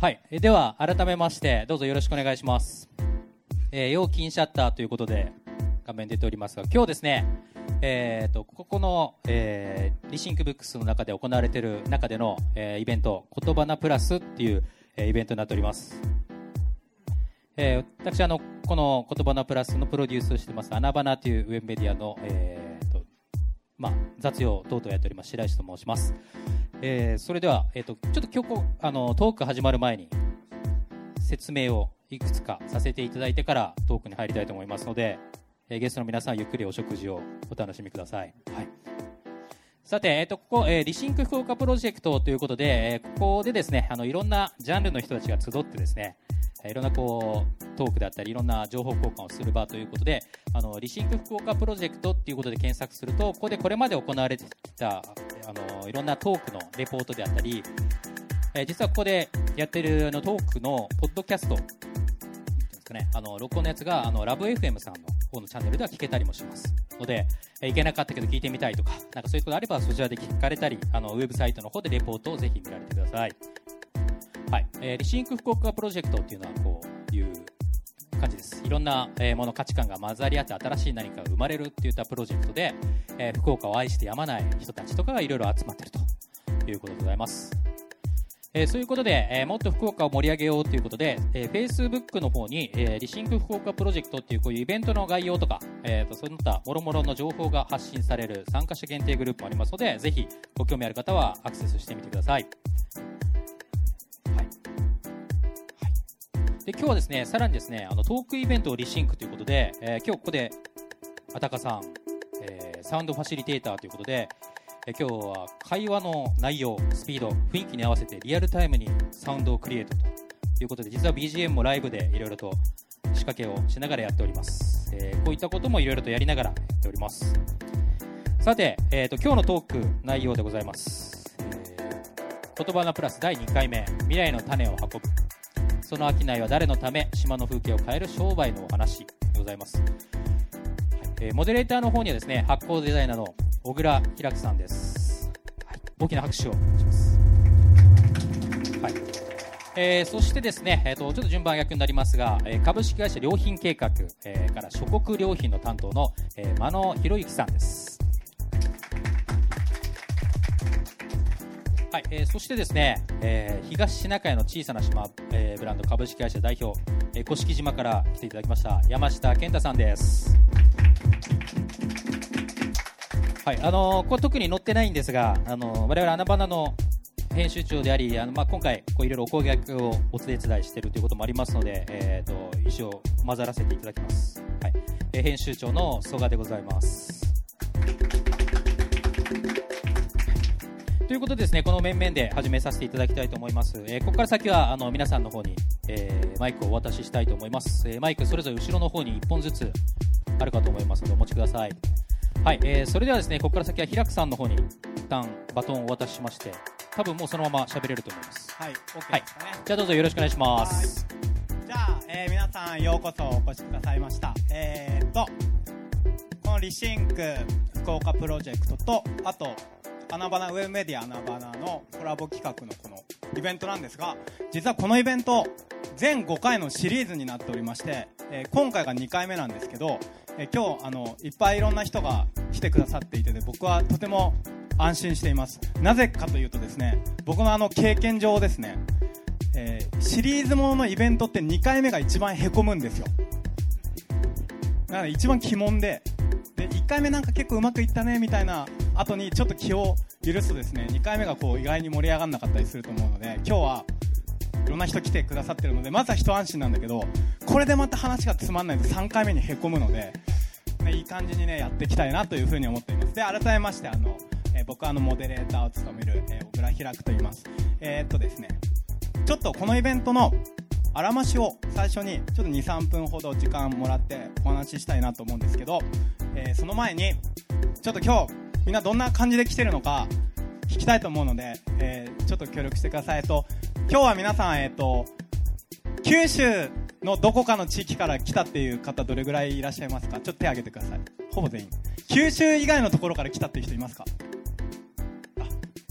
はい。では、改めまして、どうぞよろしくお願いします。えー、要金シャッターということで、画面出ておりますが、今日ですね、えーと、ここの、えー、リシンクブックスの中で行われている中での、えーイベント、言葉なプラスっていう、えーイベントになっております。えー私、あの、この言葉なプラスのプロデュースをしてます、アナバナというウェブメディアの、えーと、まあ、雑用等々やっております、白石と申します。えーそれでは、えー、とちょっと今日こうあのトーク始まる前に説明をいくつかさせていただいてからトークに入りたいと思いますので、えーゲストの皆さんゆっくりお食事をお楽しみください、はい、さて、えー、とここ、えー Rethink 福岡プロジェクトということで、えーここでですねあのいろんなジャンルの人たちが集ってですねいろんなこうトークであったりいろんな情報交換をする場ということであの Rethink 福岡プロジェクトっていうことで検索するとここでこれまで行われてきたあのいろんなトークのレポートであったり、え実はここでやってるあのトークのポッドキャストですかねあの録音のやつがあのラブ FM さんの方のチャンネルでは聞けたりもしますので、えーいけなかったけど聞いてみたいとかなんかそういうことがあればそちらで聞かれたりあのウェブサイトの方でレポートをぜひ見られてください。はい、えーリシンク福岡プロジェクトっていうのはこういう感じです。いろんな、えもの価値観が混ざり合って新しい何かが生まれるっていったプロジェクトで、えー福岡を愛してやまない人たちとかがいろいろ集まってるということでございます。えーそういうことで、えーもっと福岡を盛り上げようということで、えー、Facebook の方に、えー Rethink 福岡プロジェクトっていうこういうイベントの概要とか、えーとそういったもろもろの情報が発信される参加者限定グループもありますので、ぜひご興味ある方はアクセスしてみてくださ。いで今日はですねさらにですねあのトークイベントを Rethink ということで、えー今日ここであたかさん、えーサウンドファシリテーターということで、えー今日は会話の内容スピード雰囲気に合わせてリアルタイムにサウンドをクリエイトということで実は BGM もライブでいろいろと仕掛けをしながらやっております、えこういったこともいろいろとやりながらやっております。さて、えー、と今日のトーク内容でございます、えー言葉のプラス第2回目未来の種を運ぶ。その商いは誰のため島の風景を変える商売のお話でございます、はいえーモデレーターの方にはですね発行デザイナーの小倉平久さんです、はい、大きな拍手をします、はい。えーそしてですね、えー、とちょっと順番逆になりますが、えー株式会社良品計画、えーから諸国良品の担当の、えー、真野博之さんです。えーそしてですね、えー東シナ海の小さな島、えーブランド株式会社代表、えー、甑島から来ていただきました山下健太さんです。はい、あのーこれ特に載ってないんですが、あのー我々アナバナの編集長であり、あのまあ、今回こういろいろお声掛けをお手伝いしているということもありますので、えー、と一応混ざらせていただきます。はい、えー編集長の曽我でございます。ということでですね、この面々で始めさせていただきたいと思います。えーここから先はあの皆さんの方に、えーマイクをお渡ししたいと思います。えーマイクそれぞれ後ろの方に1本ずつあるかと思いますのでお持ちください。はい、えーそれではですね、ここから先は平久さんの方に一旦バトンをお渡ししまして、多分もうそのまま喋れると思います。はい、OK ですかはいね。じゃあどうぞよろしくお願いします。じゃあ、えー皆さんようこそお越しくださいました。えー、と、このリシンク福岡プロジェクトと、あと、アナバナ、ウェブメディアアナバナのコラボ企画のこのイベントなんですが、実はこのイベント、全5回のシリーズになっておりまして、えー今回が2回目なんですけど、えー今日、あの、いっぱいいろんな人が来てくださっていてで、僕はとても安心しています。なぜかというとですね、僕のあの経験上ですね、えーシリーズもののイベントって2回目が一番へこむんですよなので一番鬼門でで1回目なんか結構うまくいったねみたいな後にちょっと気を許すとですね2回目がこう意外に盛り上がらなかったりすると思うので今日はいろんな人来てくださってるのでまずは一安心なんだけどこれでまた話がつまんないと3回目にへこむので、ね、いい感じにねやっていきたいなというふうに思っています。で改めましてあの、えー僕はあのモデレーターを務める、えー小倉開くと言います。えーっとですねちょっとこのイベントのあらましを最初にちょっと23分ほど時間もらってお話ししたいなと思うんですけど、えーその前にちょっと今日みんなどんな感じで来てるのか聞きたいと思うので、えーちょっと協力してくださいと。今日は皆さん、えっと九州のどこかの地域から来たっていう方どれぐらいいらっしゃいますか？ちょっと手挙げてください。ほぼ全員。九州以外のところから来たっていう人いますか？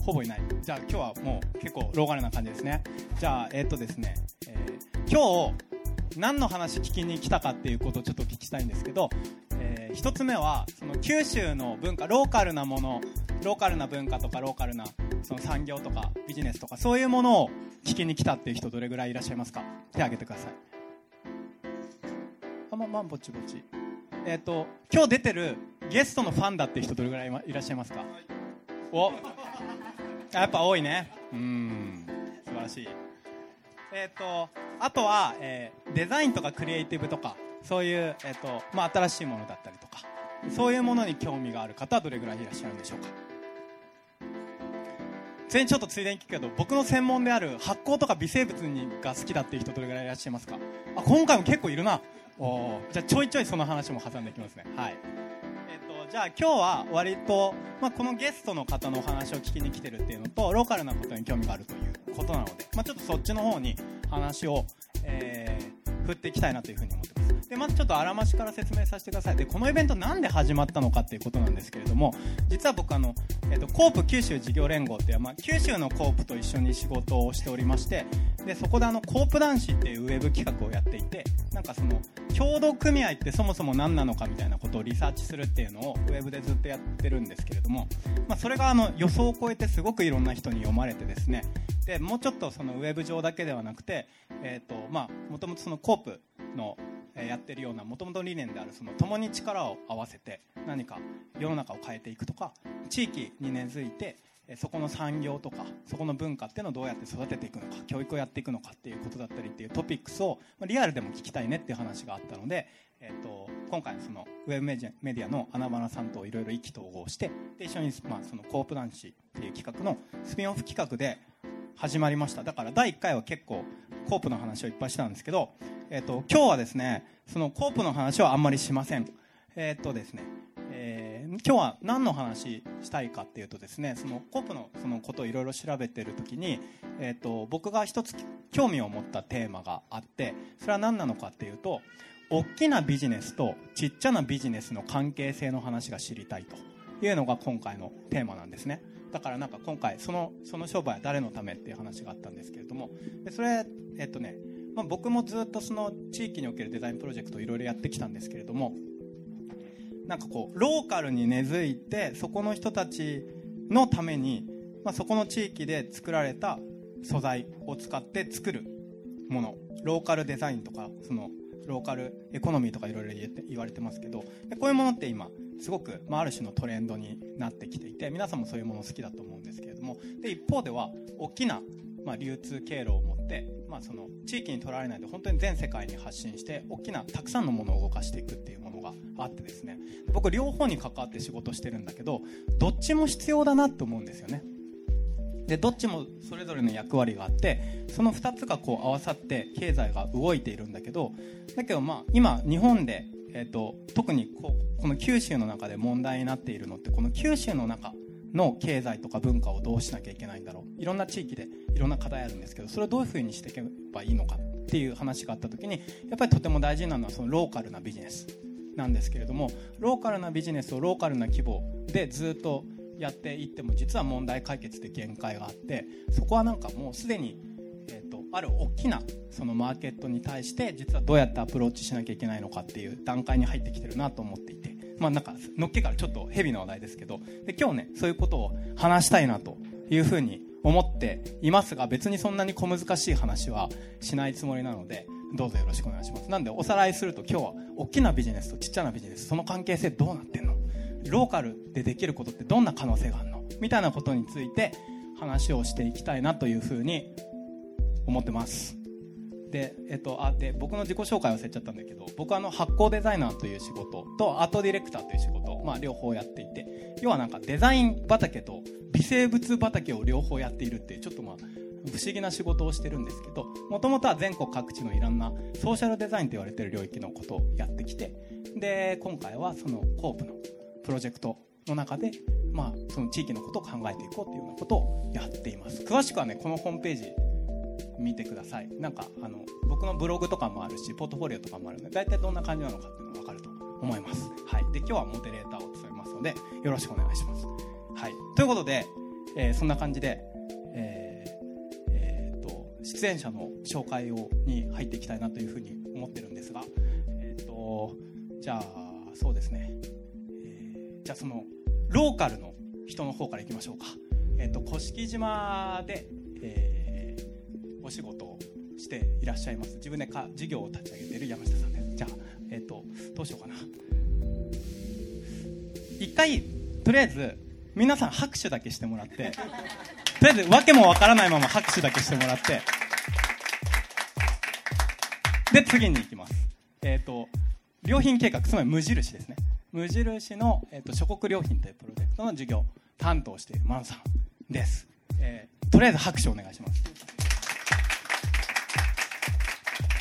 ほぼいない。じゃあ今日はもう結構ローカルな感じですね。じゃあえっ、とですね、えー今日何の話聞きに来たかっていうことをちょっとお聞きしたいんですけど、えー一つ目はその九州の文化ローカルなものローカルな文化とかローカルなその産業とかビジネスとかそういうものを聞きに来たっていう人どれぐらいいらっしゃいますか？手挙げてください。あまあまあぼちぼち。えっ、と今日出てるゲストのファンだっていう人どれぐらいいらっしゃいますか？お。あやっぱ多いね。うん。素晴らしい。えっ、とあとは、えーデザインとかクリエイティブとかそういう、えーとまあ、新しいものだったりとかそういうものに興味がある方はどれぐらいいらっしゃるんでしょうか。それにちょっとついでに聞くけど僕の専門である発酵とか微生物にが好きだっていう人どれぐらいいらっしゃいますか？あ今回も結構いるな。おーじゃあちょいちょいその話も挟んでいきますね。はい。えっとじゃあ今日は割と、まあ、このゲストの方のお話を聞きに来てるっていうのとローカルなことに興味があるということなので、まあ、ちょっとそっちの方に話を、えー振っていきたいなというふうに思ってます。でまずちょっとあらましから説明させてください。でこのイベントなんで始まったのかっていうことなんですけれども実は僕あの、えっとコープ九州事業連合っていう、まあ、九州のコープと一緒に仕事をしておりましてでそこであのコープ男子っていうウェブ企画をやっていてなんかその協同組合ってそもそも何なのかみたいなことをリサーチするっていうのをウェブでずっとやってるんですけれども、まあ、それがあの予想を超えてすごくいろんな人に読まれてですねでもうちょっとそのウェブ上だけではなくて、えーと、もともとそのコープの、やってるようなもともと理念であるその共に力を合わせて何か世の中を変えていくとか地域に根付いてそこの産業とかそこの文化っていうのをどうやって育てていくのか教育をやっていくのかっていうことだったりっていうトピックスをリアルでも聞きたいねっていう話があったので、えー、と今回そのウェブメディアメディアの穴花さんといろいろ意気投合してで一緒に、まあ、そのコープ男子っていう企画のスピンオフ企画で始まりました。だから第1回は結構コープの話をいっぱいしたんですけど、えー、と今日はですねそのコープの話はあんまりしません。えっ、とですねえー今日は何の話したいかっていうとですねそのコープのそのことをいろいろ調べてる時に、えー、と僕が一つ興味を持ったテーマがあってそれは何なのかっていうと大きなビジネスとちっちゃなビジネスの関係性の話が知りたいというのが今回のテーマなんですね。だからなんか今回そのその商売は誰のためっていう話があったんですけれどもでそれえっとね、まあ、僕もずっとその地域におけるデザインプロジェクトをいろいろやってきたんですけれどもなんかこうローカルに根付いてそこの人たちのために、まあ、そこの地域で作られた素材を使って作るものローカルデザインとかそのローカルエコノミーとかいろいろ言われてますけどでこういうものって今すごく、まあ、ある種のトレンドになってきていて皆さんもそういうもの好きだと思うんですけれども。で一方では大きな、まあ、流通経路を持って、まあ、その地域にとらわれないで本当に全世界に発信して大きなたくさんのものを動かしていくっていうものがあってですね。僕両方に関わって仕事してるんだけどどっちも必要だなと思うんですよね。でどっちもそれぞれの役割があってその2つがこう合わさって経済が動いているんだけどだけどまあ今日本で、えー、と特にここの九州の中で問題になっているのってこの九州の中の経済とか文化をどうしなきゃいけないんだろう。いろんな地域でいろんな課題あるんですけどそれをどういうふうにしていけばいいのかっていう話があった時にやっぱりとても大事なのはそのローカルなビジネスなんですけれどもローカルなビジネスをローカルな規模でずっとやっていっても実は問題解決で限界があってそこはなんかもうすでに、ある大きなそのマーケットに対して実はどうやってアプローチしなきゃいけないのかっていう段階に入ってきてるなと思っていて。まあなんかのっけからちょっとヘビな話題ですけどで今日ねそういうことを話したいなというふうに思っていますが別にそんなに小難しい話はしないつもりなのでどうぞよろしくお願いします。なんでおさらいすると今日は大きなビジネスとちっちゃなビジネスその関係性どうなってんの？ローカルでできることってどんな可能性があるの？みたいなことについて話をしていきたいなというふうに思ってます。で,、えっと、あで僕の自己紹介忘れちゃったんだけど僕はあの発酵デザイナーという仕事とアートディレクターという仕事、まあ、両方やっていて要はなんかデザイン畑と微生物畑を両方やっているっていうちょっとまあ不思議な仕事をしてるんですけどもともとは全国各地のいろんなソーシャルデザインと言われてる領域のことをやってきてで今回はそのコープのプロジェクトの中で、まあ、その地域のことを考えていこうというようなことをやっています。詳しくはねこのホームページ見てください。なんかあの僕のブログとかもあるしポートフォリオとかもあるので大体どんな感じなのかっていうのが分かると思います、はい、で今日はモデレーターを務めますのでよろしくお願いします、はい、ということで、えーそんな感じで、えーえーと出演者の紹介をに入っていきたいなというふうに思ってるんですが、えー、とじゃあそうですね、えーじゃあそのローカルの人の方からいきましょうか、えー、と甑島で、えーお仕事をしていらっしゃいます。自分でか事業を立ち上げている山下さんです。じゃあ、えー、とどうしようかな。一回とりあえず皆さん拍手だけしてもらってとりあえず訳もわからないまま拍手だけしてもらってで次に行きます。えっ、と良品計画つまり無印ですね。無印の、えー、と諸国良品というプロジェクトの授業担当しているマンさんです、えーとりあえず拍手お願いします。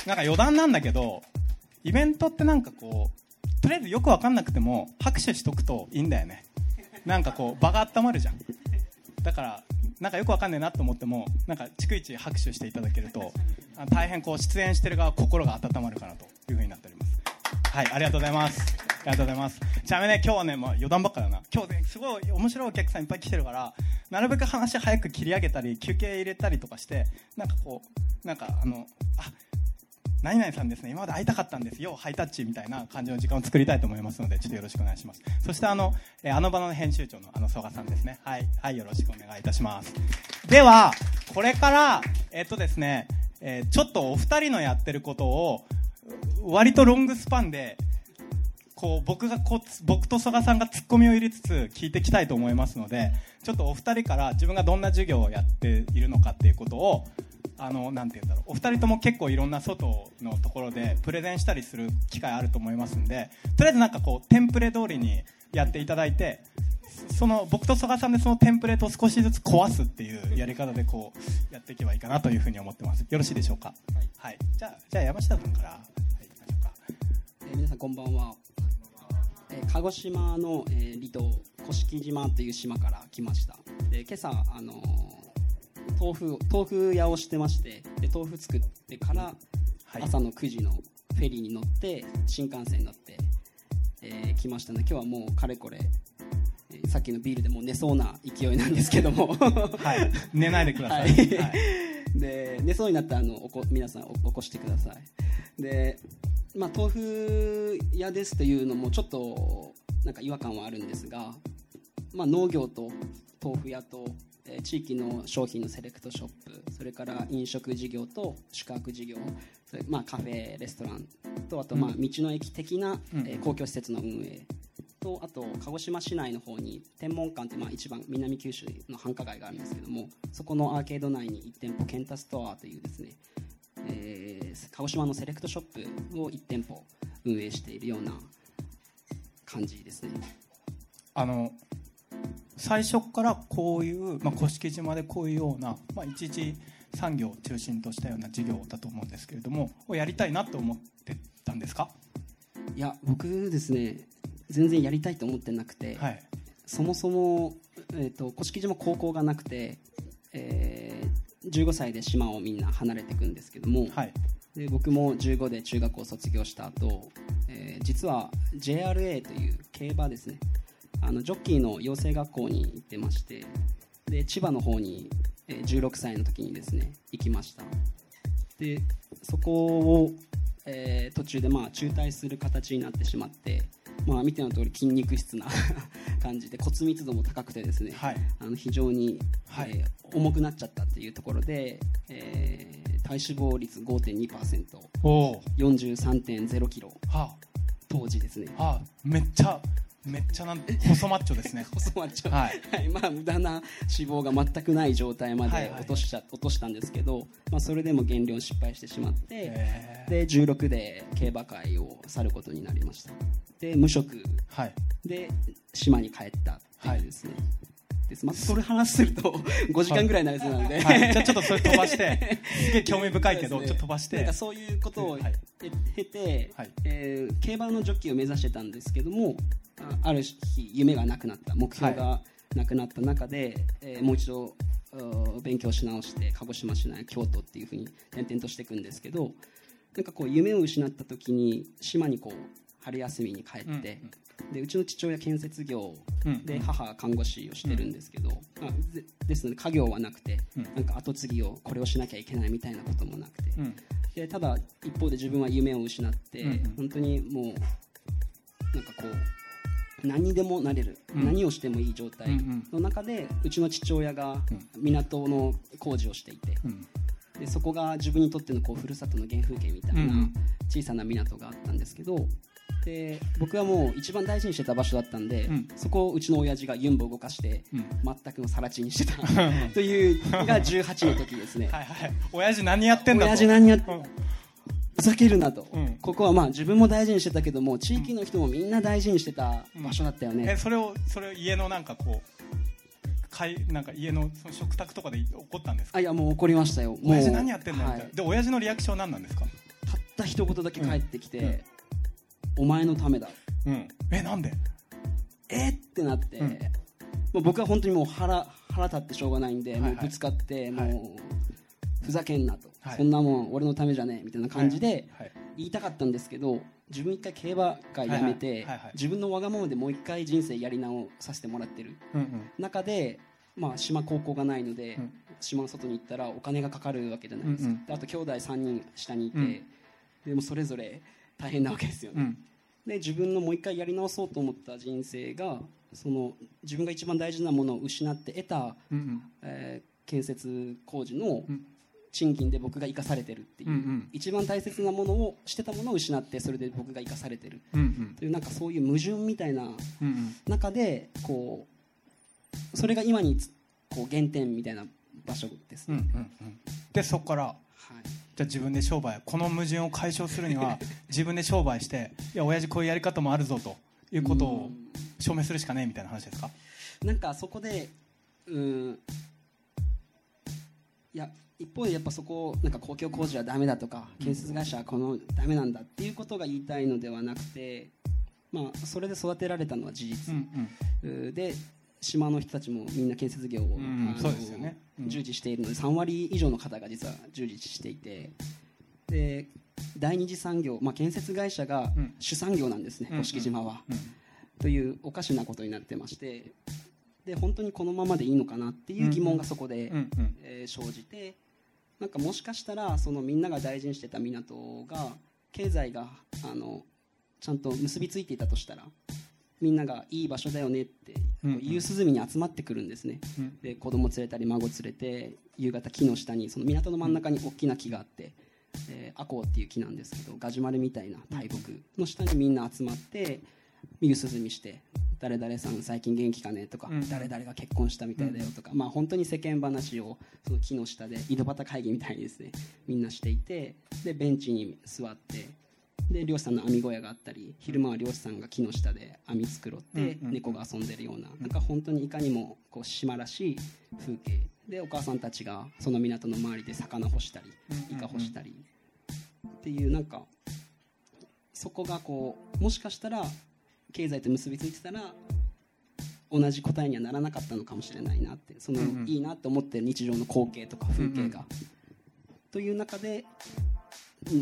なんか余談なんだけどイベントってなんかこうとりあえずよくわかんなくても拍手しとくといいんだよね。なんかこう場が温まるじゃん。だからなんかよくわかんないなと思ってもなんか逐一拍手していただけるとあ大変こう出演してる側心が温まるかなというふうになっております。はいありがとうございます。ありがとうございます。ちなみにね今日はね、まあ、余談ばっかだな。今日ねすごい面白いお客さんいっぱい来てるからなるべく話早く切り上げたり休憩入れたりとかしてなんかこうなんかあのあ何々さんですね今まで会いたかったんですよハイタッチみたいな感じの時間を作りたいと思いますのでちょっとよろしくお願いします。そしてあの、えーあの場の編集長のあの曽我さんですね。はい、はい、よろしくお願いいたします。ではこれからえっとですね、えーちょっとお二人のやってることを割とロングスパンでこう僕がこう僕と曽我さんがツッコミを入れつつ聞いていきたいと思いますのでちょっとお二人から自分がどんな授業をやっているのかっていうことをあのなんて言うんだろう。お二人とも結構いろんな外のところでプレゼンしたりする機会あると思いますんでとりあえずなんかこうテンプレ通りにやっていただいてその僕と曽我さんでそのテンプレートを少しずつ壊すっていうやり方でこうやっていけばいいかなというふうに思ってます。よろしいでしょうか？はい、じゃあじゃあ山下さんから、はい、行きましょうかえー皆さんこんばんは、えー鹿児島の、えー離島甑島という島から来ました。で今朝、あのー豆腐豆腐屋をしてましてで豆腐作ってからはい。朝の9時のフェリーに乗って新幹線に乗って、えー来ましたので今日はもうかれこれ、えーさっきのビールでもう寝そうな勢いなんですけども。はい、寝ないでください。はい。はい。で寝そうになったらあのおこ皆さんお起こしてください。で、まあ、豆腐屋ですというのもちょっとなんか違和感はあるんですが、まあ、農業と豆腐屋と、えー地域の商品のセレクトショップそれから飲食事業と宿泊事業それ、まあ、カフェレストランとあと、まあ、道の駅的な、うん。えー公共施設の運営とあと鹿児島市内の方に天文館ってまあ一番南九州の繁華街があるんですけどもそこのアーケード内に1店舗ケンタストアというですね、えー鹿児島のセレクトショップを1店舗運営しているような感じですね。あの最初からこういう、まあ、甑島でこういうような、まあ、一次産業を中心としたような事業だと思うんですけれどもをやりたいなと思ってたんですか？いや僕ですね全然やりたいと思ってなくて、はい。そもそも、えー、と甑島高校がなくて、えー15歳で島をみんな離れていくんですけども、はい。で僕も15で中学校を卒業した後、えー実は JRA という競馬ですねあのジョッキーの養成学校に行ってましてで千葉の方に、えー16歳の時にですね行きました。でそこを、えー途中でまあ中退する形になってしまって、まあ、見ての通り筋肉質な 感じで骨密度も高くてですね、はい。あの非常に、はい。えー重くなっちゃったっていうところで、えー体脂肪率5.2%おお43.0キロは当時ですね。あ、はあ、めっちゃめっちゃなん細マッチョですね。細マッチョ。はい。はい。まあ、無駄な脂肪が全くない状態まはいはい。で落としちゃ、落としたんですけど、まあ、それでも減量失敗してしまって、で16で競馬界を去ることになりました。で無職。はい。で島に帰ったっていうですね、ですまあ、それ話すると 5時間ぐらいになりそうなので、はい、じゃあちょっとそれ飛ばしてすげえ興味深いけど、ね。ちょっと飛ばして。なんかそういうことを経て、はい。えー競馬のジョッキーを目指してたんですけどもあある日夢がなくなった目標がなくなった中で、えーもう一度勉強し直して鹿児島市内京都っていうふうに転々としていくんですけどなんかこう夢を失った時に島にこう春休みに帰って、うんでうちの父親建設業うん。で母は看護師をしてるんですけど、あでですので家業はなくて、うん。なんか後継ぎをこれをしなきゃいけないみたいなこともなくて、うん。でただ一方で自分は夢を失って、本当にもうなんかこう何にでもなれる、うん。何をしてもいい状態の中でうちの父親が港の工事をしていて、うん。でそこが自分にとってのこうふるさとの原風景みたいなん。小さな港があったんですけどで僕はもう一番大事にしてた場所だったんで、うん。そこをうちの親父がユンボを動かしてうん。全くの更地にしてた。というのが18の時ですね。はいはい親父何やってんだと。親父何やってうん。ふざけるなと、うん。ここはまあ自分も大事にしてたけども地域の人もみんな大事にしてた場所だったよね、えそれをそれを家のなんかこうかいなんか家のその食卓とかで起こったんですか？あいやもう怒りましたよ。親父何やってんだよみたいな、はい。で親父のリアクション何なんですか？たった一言だけ帰ってきて、うんうんお前のためだ。うん。えなんで？えってなって、うん。もう僕は本当にもう腹腹立ってしょうがないんで、はいはい。もうぶつかって、はい。もうふざけんなと、はい。そんなもん俺のためじゃねえみたいな感じではい。言いたかったんですけど自分一回競馬界やめて、自分のわがままでもう一回人生やり直させてもらってる。うんうん。中で、まあ、島高校がないので、うん。島の外に行ったらお金がかかるわけじゃないですか、うんうん。であと兄弟3人下にいて、うん。でもそれぞれ大変なわけですよね、うん。で自分のもう一回やり直そうと思った人生がその自分が一番大事なものを失って得た、うんうん。えー建設工事のうん。賃金で僕が生かされてるっていう、うんうん。一番大切なものをしてたものを失ってそれで僕が生かされてる。うんうん。というなんかそういう矛盾みたいなうんうん。中でこうそれが今につこう原点みたいな場所ですね、うんうんうん。でそこからはいじゃあ自分で商売この矛盾を解消するには 自分で商売していや親父こういうやり方もあるぞということを証明するしかねえみたいな話ですか？なんかそこでうんいや一方でやっぱそこをなんか公共工事はダメだとか建設会社はこのダメなんだっていうことが言いたいのではなくて、まあ、それで育てられたのは事実、うんうで島の人たちもみんな建設業を、そうですよね。うん。従事しているので3割以上の方が実は従事していてで第二次産業、まあ、建設会社がうん。主産業なんですね、うん甑島は。うんというおかしなことになってましてで本当にこのままでいいのかなっていう疑問がそこで、えー生じてなんかもしかしたらそのみんなが大事にしてた港が経済があのちゃんと結びついていたとしたらみんながいい場所だよねって夕涼みに集まってくるんですね、うん。で子供連れたり孫連れて夕方木の下にその港の真ん中に大きな木があって、えーアコウっていう木なんですけどガジュマルみたいな大木の下にみんな集まって夕涼みして誰々さん最近元気かねとか、うん。誰々が結婚したみたいだよとか、まあ本当に世間話をその木の下で井戸端会議みたいにですねみんなしていてでベンチに座ってで漁師さんの網小屋があったり昼間は漁師さんが木の下で網作ろって猫が遊んでるようななんか本当にいかにもこう島らしい風景。でお母さんたちがその港の周りで魚干したりイカ干したり。っていうなんかそこがこうもしかしたら経済と結びついてたら同じ答えにはならなかったのかもしれないなってその、いいなって思ってる日常の光景とか風景が、という中で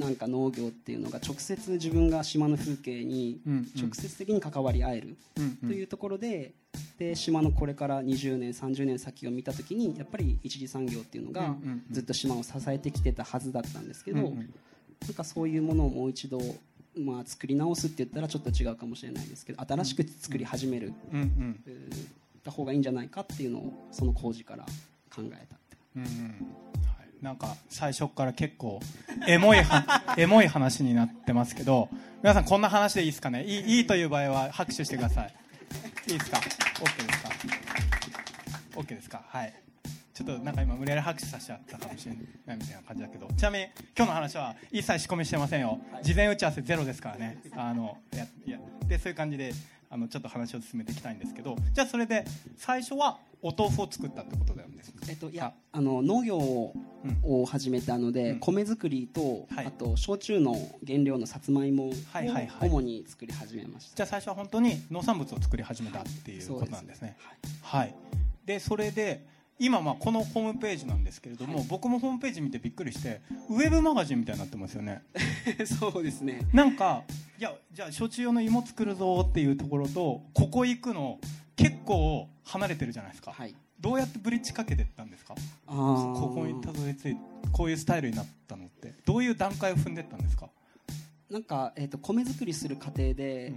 なんか農業っていうのが直接自分が島の風景に直接的に関わり合えるというところでで島のこれから20年30年先を見た時にやっぱり一次産業っていうのがずっと島を支えてきてたはずだったんですけど、なんかそういうものをもう一度、まあ、作り直すって言ったらちょっと違うかもしれないですけど新しく作り始める、た方がいいんじゃないかっていうのをその工事から考えたって。うんうん。はいなんか最初から結構エモいは エモい話になってますけど皆さんこんな話でいいですかね？いいいいという場合は拍手してください。いいですか？OK ですか？OK ですか？はい。ちょっとなんか今無理やり拍手させちゃったかもしれないみたいな感じだけど。ちなみに今日の話は一切仕込みしてませんよ。事前打ち合わせゼロですからね。あのいやいやでそういう感じであのちょっと話を進めていきたいんですけど。じゃあそれで最初はお豆腐を作ったってことだよね。えっと、いやあの農業を,、うん。始めたので、うん。米作りと、はい。あと焼酎の原料のさつまいもをはいはいはい。主に作り始めました、じゃあ最初は本当に農産物を作り始めたっていうことなんですね。はい。でそれで今まあこのホームページなんですけれども、僕もホームページ見てびっくりしてウェブマガジンみたいになってますよね。そうですね。なんかいやじゃあ焼酎用の芋作るぞっていうところとここ行くの結構離れてるじゃないですか、はいどうやってブリッジかけてったんですか？ここにたどり着いてこういうスタイルになったのって。どういう段階を踏んでったんですか？なんか、えー、と米作りする過程で、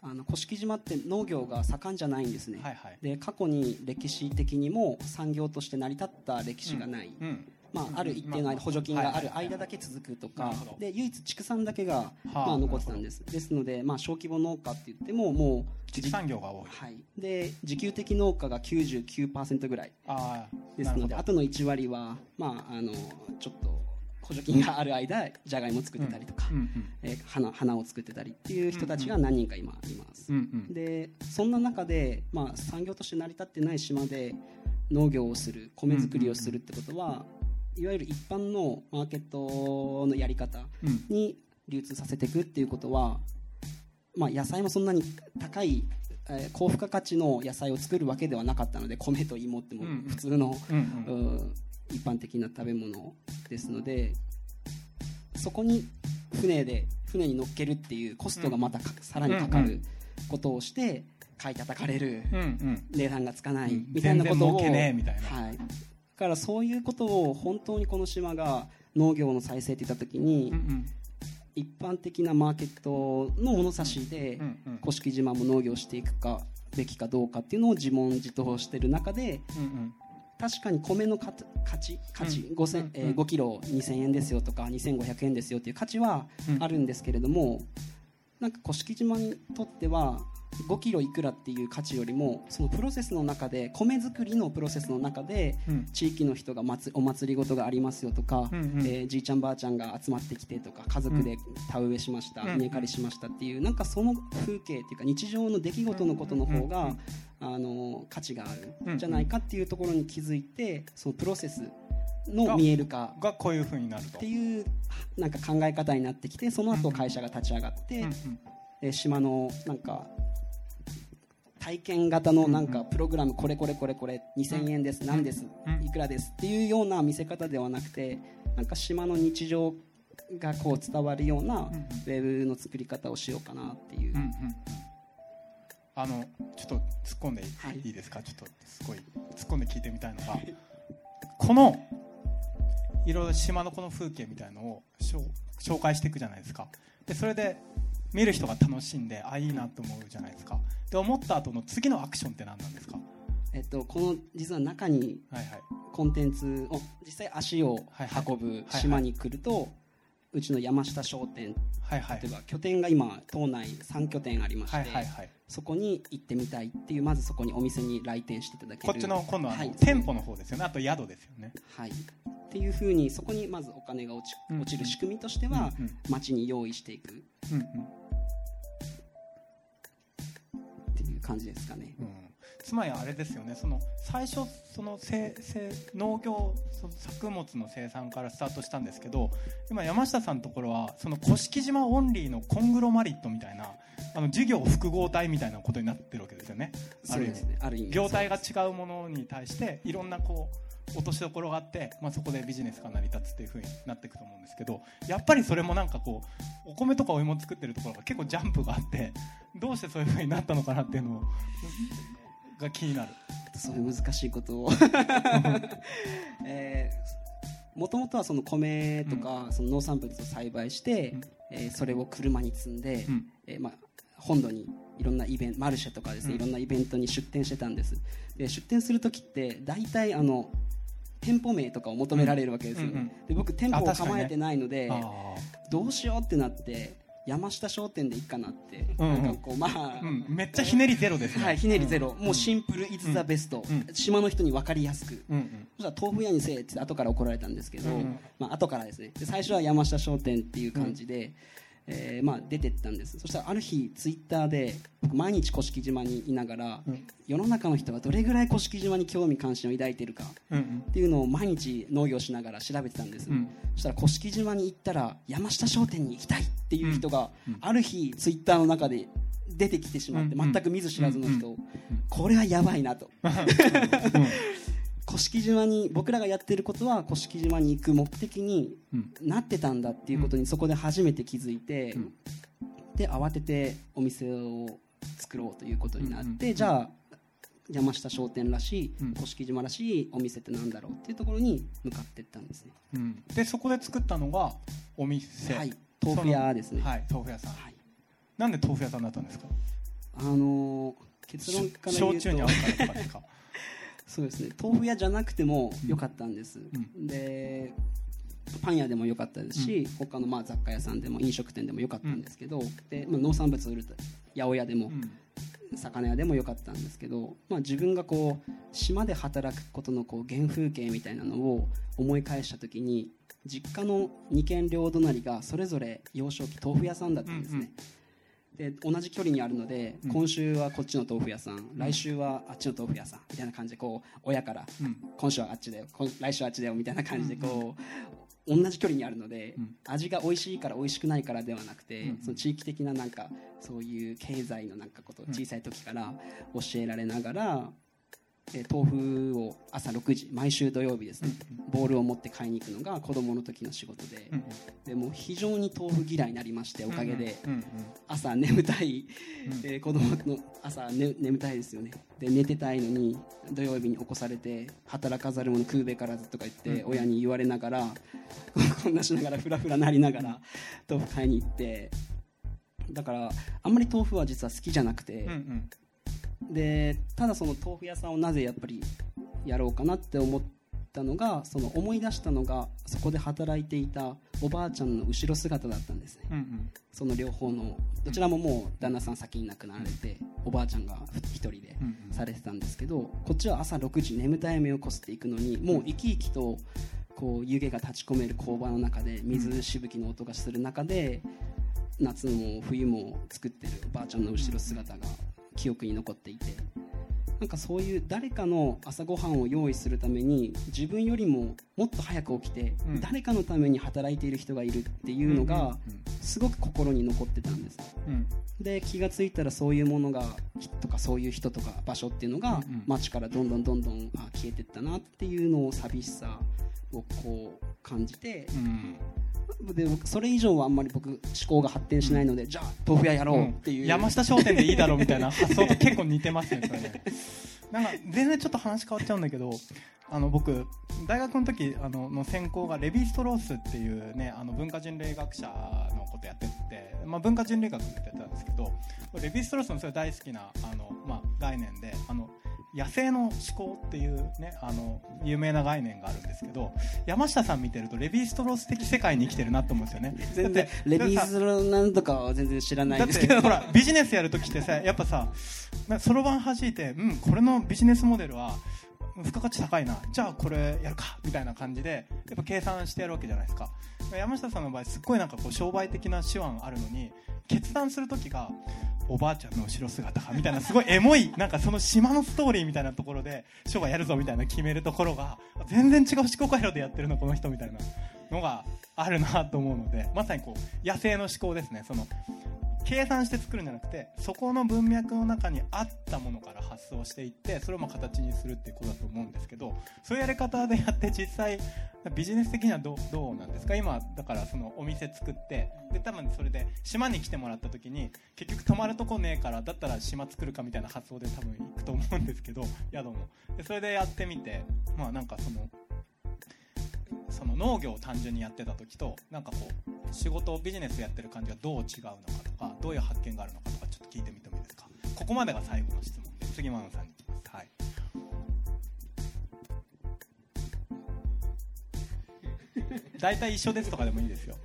あの甑島って農業が盛んじゃないんですね、はいはい。で過去に歴史的にも産業として成り立った歴史がない、うんまあ、ある一定の間補助金がある間だけ続くとかで唯一畜産だけが、はあまあ、残ってたんです。ですので、まあ、小規模農家って言ってももう畜産業が多い。はい、で自給的農家が99%ぐらい。ですのであとの1割は、まあ、あのちょっと補助金がある間じゃがいも作ってたりとか、うんうんえー花花を作ってたりっていう人たちが何人か今います、うんうん。でそんな中で、まあ、産業として成り立ってない島で農業をする米作りをするってことは、いわゆる一般のマーケットのやり方うん。に流通させていくっていうことは、まあ、野菜もそんなに高い、えー高付加価値の野菜を作るわけではなかったので米と芋っても普通の、一般的な食べ物ですのでそこに船で船に乗っけるっていうコストがまたかさらにかかることをして買い叩かれるうんうん。値段がつかないうん。みたいなことを、はい、だからそういうことを本当にこの島が農業の再生って言った時に、一般的なマーケットの物差しで甑島も農業していくかべきかどうかっていうのを自問自答してる中で確かに米の価価値価値、うん。5000うん。えー5キロ2000円ですよとか2500円ですよっていう価値はあるんですけれども、なんか甑島にとっては5キロいくらっていう価値よりもそのプロセスの中で米作りのプロセスの中でうん。地域の人がまつお祭りごとがありますよとか、うんうん。えーじいちゃんばあちゃんが集まってきてとか家族で田植えしました、うん稲刈りしましたっていうなんかその風景っていうか日常の出来事のことの方が、あの価値があるんじゃないかっていうところに気づいてそのプロセスの見える化がこういうふうになると。っていうなんか考え方になってきてその後会社が立ち上がって、うんうんえー島のなんか体験型のなんかプログラムこれこれこれこれ2000円です何ですうん。いくらですっていうような見せ方ではなくてなんか島の日常がこう伝わるようなウェブの作り方をしようかなっていう。うんうんうん。あのちょっと突っ込んでいい,、はい。い、いですか？ちょっとすごい突っ込んで聞いてみたいのがこのいろいろ島のこの風景みたいのを紹介していくじゃないですか。でそれで見る人が楽しんであいいなと思うじゃないですか。で思った後の次のアクションって何なんですか？えっと、この実は中にコンテンツを実際足を運ぶ島に来るとうちの山下商店。はいはい。例えば拠点が今島内3拠点ありまして、はいはいはい。そこに行ってみたいっていうまずそこにお店に来店していただける。こっちの今度ははい。店舗の方ですよね。あと宿ですよね。はい、っていうふうにそこにまずお金が落ちうん。落ちる仕組みとしては、うんうん。町に用意していく。っうん。ていう感じですかね、うんうんつまりあれですよね。その最初そのせせ農業作物の生産からスタートしたんですけど今山下さんのところはその甑島オンリーのコングロマリットみたいなあの事業複合体みたいなことになってるわけですよね。ある意味。ねある意味。業態が違うものに対していろんなこう落としどころがあって、まあ、そこでビジネスが成り立つっていう風になっていくと思うんですけどやっぱりそれもなんかこうお米とかお芋作ってるところが結構ジャンプがあってどうしてそういう風になったのかなっていうのが気になる。そういう難しいことを。えもともとはその米とか、その農産物を栽培して、うん。えーそれを車に積んで、うん。えーまあ、本土にいろんなイベントマルシェとかですね、うん。いろんなイベントに出店してたんです。で出店する時って大体あの店舗名とかを求められるわけですよ。ね、で僕店舗を構えてないので、あどうしようってなって山下商店でいいかなって、うんうん。なんかこうまあ、ーうん、めっちゃひねりゼロですね。はい、ひねりゼロ、うん。もうシンプルイズザベスト、うん。島の人に分かりやすく、うんうん。そしたら豆腐屋にせえって後から怒られたんですけど、うんうん。まあ後からですね。で最初は山下商店っていう感じで、えーまあ、出てったんです。そしたらある日ツイッターで僕毎日甑島にいながら、うん。世の中の人がどれぐらい甑島に興味関心を抱いてるかっていうのを毎日農業しながら調べてたんです、うん。そしたら甑島に行ったら山下商店に行きたいっていう人が、ある日ツイッターの中で出てきてしまって、全く見ず知らずの人、うん。これはやばいなと。うん甑島に僕らがやってることは甑島に行く目的にうん。なってたんだっていうことにそこで初めて気づいて、うん。で慌ててお店を作ろうということになって、うんうんじゃあ山下商店らしいうん。甑島らしいお店ってなんだろうっていうところに向かっていったんですね。うん。でそこで作ったのがお店。はい。豆腐屋ですね。はい豆腐屋さん。はい。なんで豆腐屋さんだったんですか？あのー結論から言うと焼酎 に合うからとかですか？そうですね。豆腐屋じゃなくてもよかったんです、ん。でパン屋でもよかったですし、他のまあ雑貨屋さんでも飲食店でもよかったんですけど、でまあ、農産物を売ると八百屋でも、うん。魚屋でもよかったんですけど、まあ、自分がこう島で働くことのこう原風景みたいなのを思い返した時に実家の二軒両隣がそれぞれ幼少期豆腐屋さんだったんですね、で同じ距離にあるので、うん。今週はこっちの豆腐屋さん、来週はあっちの豆腐屋さんみたいな感じでこう親から、うん。今週はあっちだよ今来週はあっちだよみたいな感じでこう、同じ距離にあるので、うん。味が美味しいから美味しくないからではなくて、うんその地域的ななんかそういう経済のなんかことを小さい時から教えられながら、えー豆腐を朝6時毎週土曜日ですね、ボールを持って買いに行くのが子供の時の仕事で,、うんでもう非常に豆腐嫌いになりましておかげで、朝眠たい、うん。えー子供の朝、ね、眠たいですよね。で寝てたいのに土曜日に起こされて働かざる者食うべからずとか言って、うん親に言われながら こんなしながらふらふらなりながら豆腐買いに行ってだからあんまり豆腐は実は好きじゃなくて、でただその豆腐屋さんをなぜやっぱりやろうかなって思ったのがその思い出したのがそこで働いていたおばあちゃんの後ろ姿だったんですね。うんうん。その両方のどちらももう旦那さん先に亡くなられておばあちゃんが一人でされてたんですけどこっちは朝6時眠たい目をこすっていくのにもう生き生きとこう湯気が立ち込める工場の中で水しぶきの音がする中で夏も冬も作ってるおばあちゃんの後ろ姿が記憶に残っていて。なんかそういう誰かの朝ごはんを用意するために自分よりももっと早く起きてうん。誰かのために働いている人がいるっていうのがすごく心に残ってたんです。うん。うんで気がついたらそういうものがとかそういう人とか場所っていうのがうんうん街からどんどんどんどんあ消えてったなっていうのを寂しさをこう感じてうんで僕それ以上はあんまり僕思考が発展しないので、じゃあ豆腐屋やろうっていう、山下商店でいいだろうみたいな。発想と結構似てますねそれね。なんか全然ちょっと話変わっちゃうんだけどあの僕大学の時あのの専攻がレヴィ・ストロースっていうねあの文化人類学者のことやってて、まあ、文化人類学ってやってたんですけどレヴィ・ストロースのそれ大好きなあの、まあ、概念であの野生の思考っていうねあの有名な概念があるんですけど山下さん見てるとレヴィ・ストロース的世界に生きてるなと思うんですよね。全然だってレビーズなんとかは全然知らないですけど。てほらビジネスやるときってさやっぱさそろばん弾いてうんこれのビジネスモデルは付加価値高いな。じゃあこれやるか。みたいな感じでやっぱ計算してやるわけじゃないですか。山下さんの場合すっごいなんかこう商売的な手腕あるのに決断する時がおばあちゃんの後ろ姿か。みたいなすごいエモい なんかその島のストーリーみたいなところで商売やるぞみたいな決めるところが全然違う思考回路でやってるのこの人みたいなのがあるなと思うのでまさにこう野生の思考ですね。その計算して作るんじゃなくてそこの文脈の中にあったものから発想していってそれをま形にするっていうことだと思うんですけどそういうやり方でやって実際ビジネス的にはどうどうなんですか？今だからそのお店作ってで多分それで島に来てもらった時に結局泊まるとこねえからだったら島作るかみたいな発想で多分行くと思うんですけど宿も。でそれでやってみてまあなんかそのその農業を単純にやってた時となんかこう仕事ビジネスやってる感じがどう違うのかとかどういう発見があるのかとかちょっと聞いてみてもいいですか？ここまでが最後の質問で次マノさんに行きます。はい。大体一緒ですとかでもいいですよ。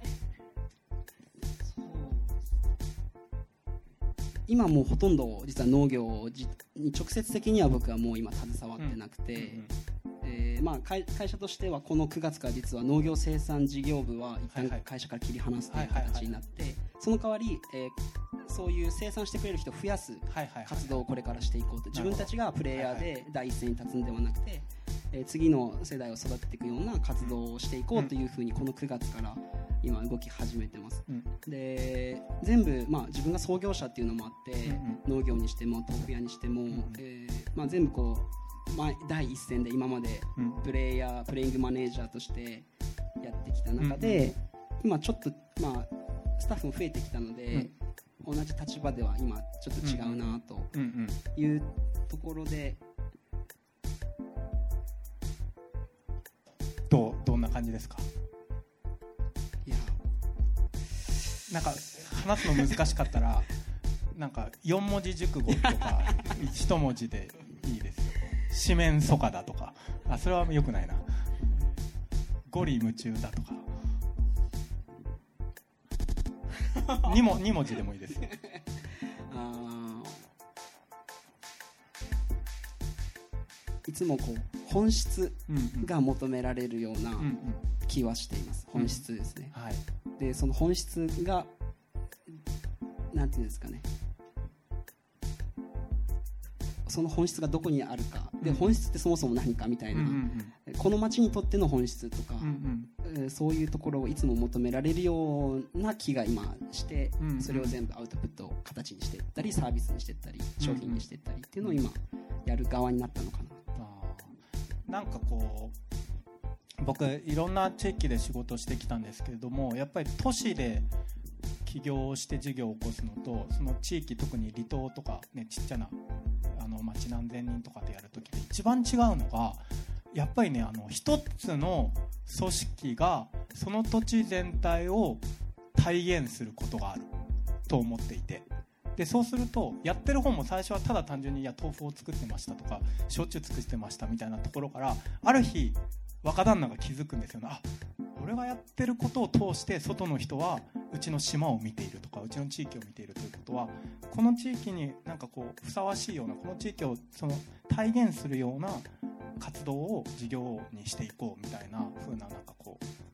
今もうほとんど実は農業に直接的には僕はもう今携わってなくて、うんえーまあ、会会社としてはこの9月から実は農業生産事業部は一旦会社から切り離すという形になってその代わり、えーそういう生産してくれる人を増やす活動をこれからしていこうと。自分たちがプレイヤーで第一線に立つんではなくて、えー次の世代を育てていくような活動をしていこうというふうにこの9月から今動き始めてます。うん。で全部、まあ、自分が創業者っていうのもあって、うん農業にしても豆腐屋にしても、ん。えーまあ、全部こう、まあ、第一線で今までうん。プレイヤープレイングマネージャーとしてやってきた中で、今ちょっと、まあ、スタッフも増えてきたので、同じ立場では今ちょっと違うなとうんうん。いうところで、どうどんな感じですか？いや。なんか話すの難しかったらなんか4文字熟語とか1文字でいいですよ四面楚歌だとか。あそれはよくないな。ゴリ夢中だとか。2, も2文字でもいいです いつもこう本質うんうん。が求められるようなうんうん。気はしています、本質ですね、はい。でその本質がなんていうんですかねその本質がどこにあるか。でうん。本質ってそもそも何かみたいな、この街にとっての本質とか、そういうところをいつも求められるような気が今して、それを全部アウトプットを形にしていったりサービスにしていったり商品にしていったりっていうのを今やる側になったのかな。なんかこう僕いろんな地域で仕事してきたんですけれどもやっぱり都市で起業をして事業を起こすのとその地域特に離島とか、ね、ちっちゃな町何千人とかでやるときで一番違うのがやっぱりねあの一つの組織がその土地全体を体現することがあると思っていて。でそうするとやってる方も最初はただ単純にいや豆腐を作ってましたとか焼酎作ってましたみたいなところからある日若旦那が気づくんですよね。あ俺がやってることを通して外の人はうちの島を見ているとかうちの地域を見ているということはこの地域になんかこうふさわしいようなこの地域をその体現するような活動を事業にしていこうみたいな風ななんかこう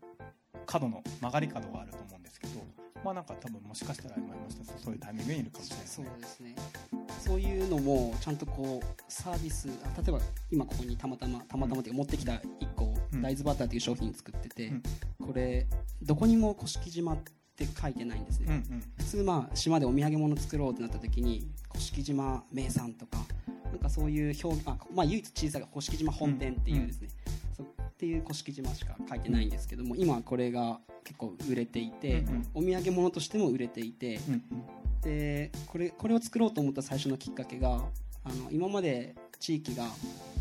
角の曲がり角があると思うんですけどまあなんか多分もしかしたら今言いました。そういうタイミングにいるかもしれないですそうね。ですね。そういうのもちゃんとこうサービスあ例えば今ここにたまたまたまたまっていうか持ってきた1個、うん。大豆バターという商品作ってて、うん。これどこにも甑島って書いてないんですね、うんうん。普通まあ島でお土産物作ろうってなった時に甑島名産とかなんかそういう表あ、まあ、唯一小さい甑島本店っていうですね、っていう甑島しか書いてないんですけども今これが結構売れていて、お土産物としても売れていて、うんでこれこれを作ろうと思った最初のきっかけがあの今まで地域が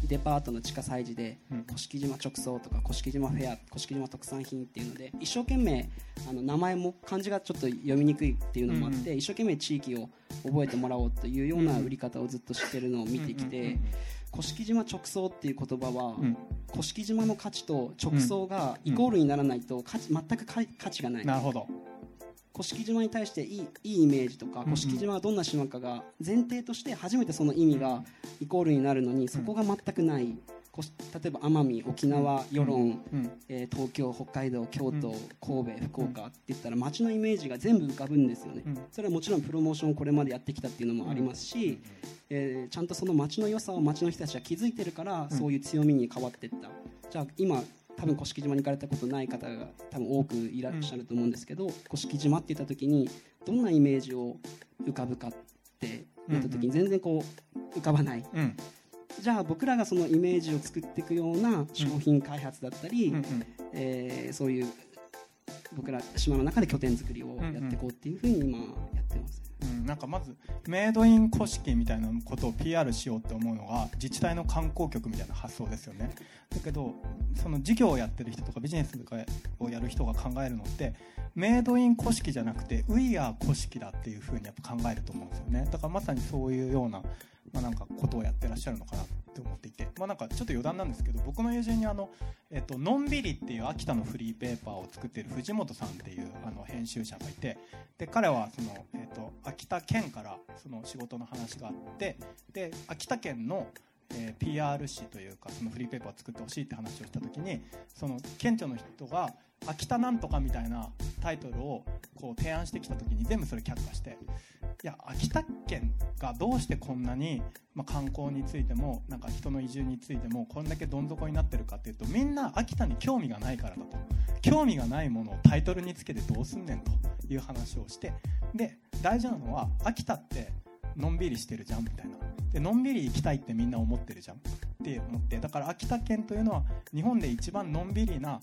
デパートの地下催事でうん。甑島直送とか甑島フェア甑島特産品っていうので一生懸命あの名前も漢字がちょっと読みにくいっていうのもあって、うん一生懸命地域を覚えてもらおうというような売り方をずっとしてるのを見てきて甑島直送っていう言葉はうん。甑島の価値と直送がイコールにならないと価値全く価価値がない。なるほど。甑島に対していいいいイメージとかうんうん。甑島はどんな島かが前提として初めてその意味がイコールになるのにそこが全くないこし例えば奄美沖縄与論、うんえー東京北海道京都、うん。神戸福岡って言ったら街のイメージが全部浮かぶんですよね、うん。それはもちろんプロモーションをこれまでやってきたっていうのもありますし、えーちゃんとその街の良さを街の人たちは気づいてるから、うん。そういう強みに変わっていった。じゃあ今多分甑島に行かれたことない方が多分多くいらっしゃると思うんですけど甑島って言った時にどんなイメージを浮かぶかって言った時に全然こう浮かばない。うんじゃあ僕らがそのイメージを作っていくような商品開発だったり、うんうん。えーそういう僕ら島の中で拠点作りをやっていこうっていうふうに今やってます、うん、なんかまずメイドイン古式みたいなことを PR しようって思うのが自治体の観光局みたいな発想ですよね。だけどその事業をやってる人とかビジネスとかをやる人が考えるのってメイドイン古式じゃなくてウィア古式だっていうふうにやっぱ考えると思うんですよね。だからまさにそういうような,、まあ、なんかことをやってらっしゃるのかなって思っていて、まあ、なんかちょっと余談なんですけど僕の友人にあの、えっと、のんびりっていう秋田のフリーペーパーを作っている藤本さんっていうあの編集者がいてで彼はその、えっと秋田県からその仕事の話があってで秋田県の、えー PR 誌というかそのフリーペーパーを作ってほしいって話をした時にその県庁の人が「秋田なんとか」みたいなタイトルをこう提案してきた時に全部それ却下していや秋田県がどうしてこんなに、まあ、観光についてもなんか人の移住についてもこんだけどん底になってるかっていうとみんな秋田に興味がないからだと。興味がないものをタイトルにつけてどうすんねんという話をしてで大事なのは秋田ってのんびりしてるじゃんみたいな。でのんびり行きたいってみんな思ってるじゃんって思ってだから秋田県というのは日本で一番のんびりな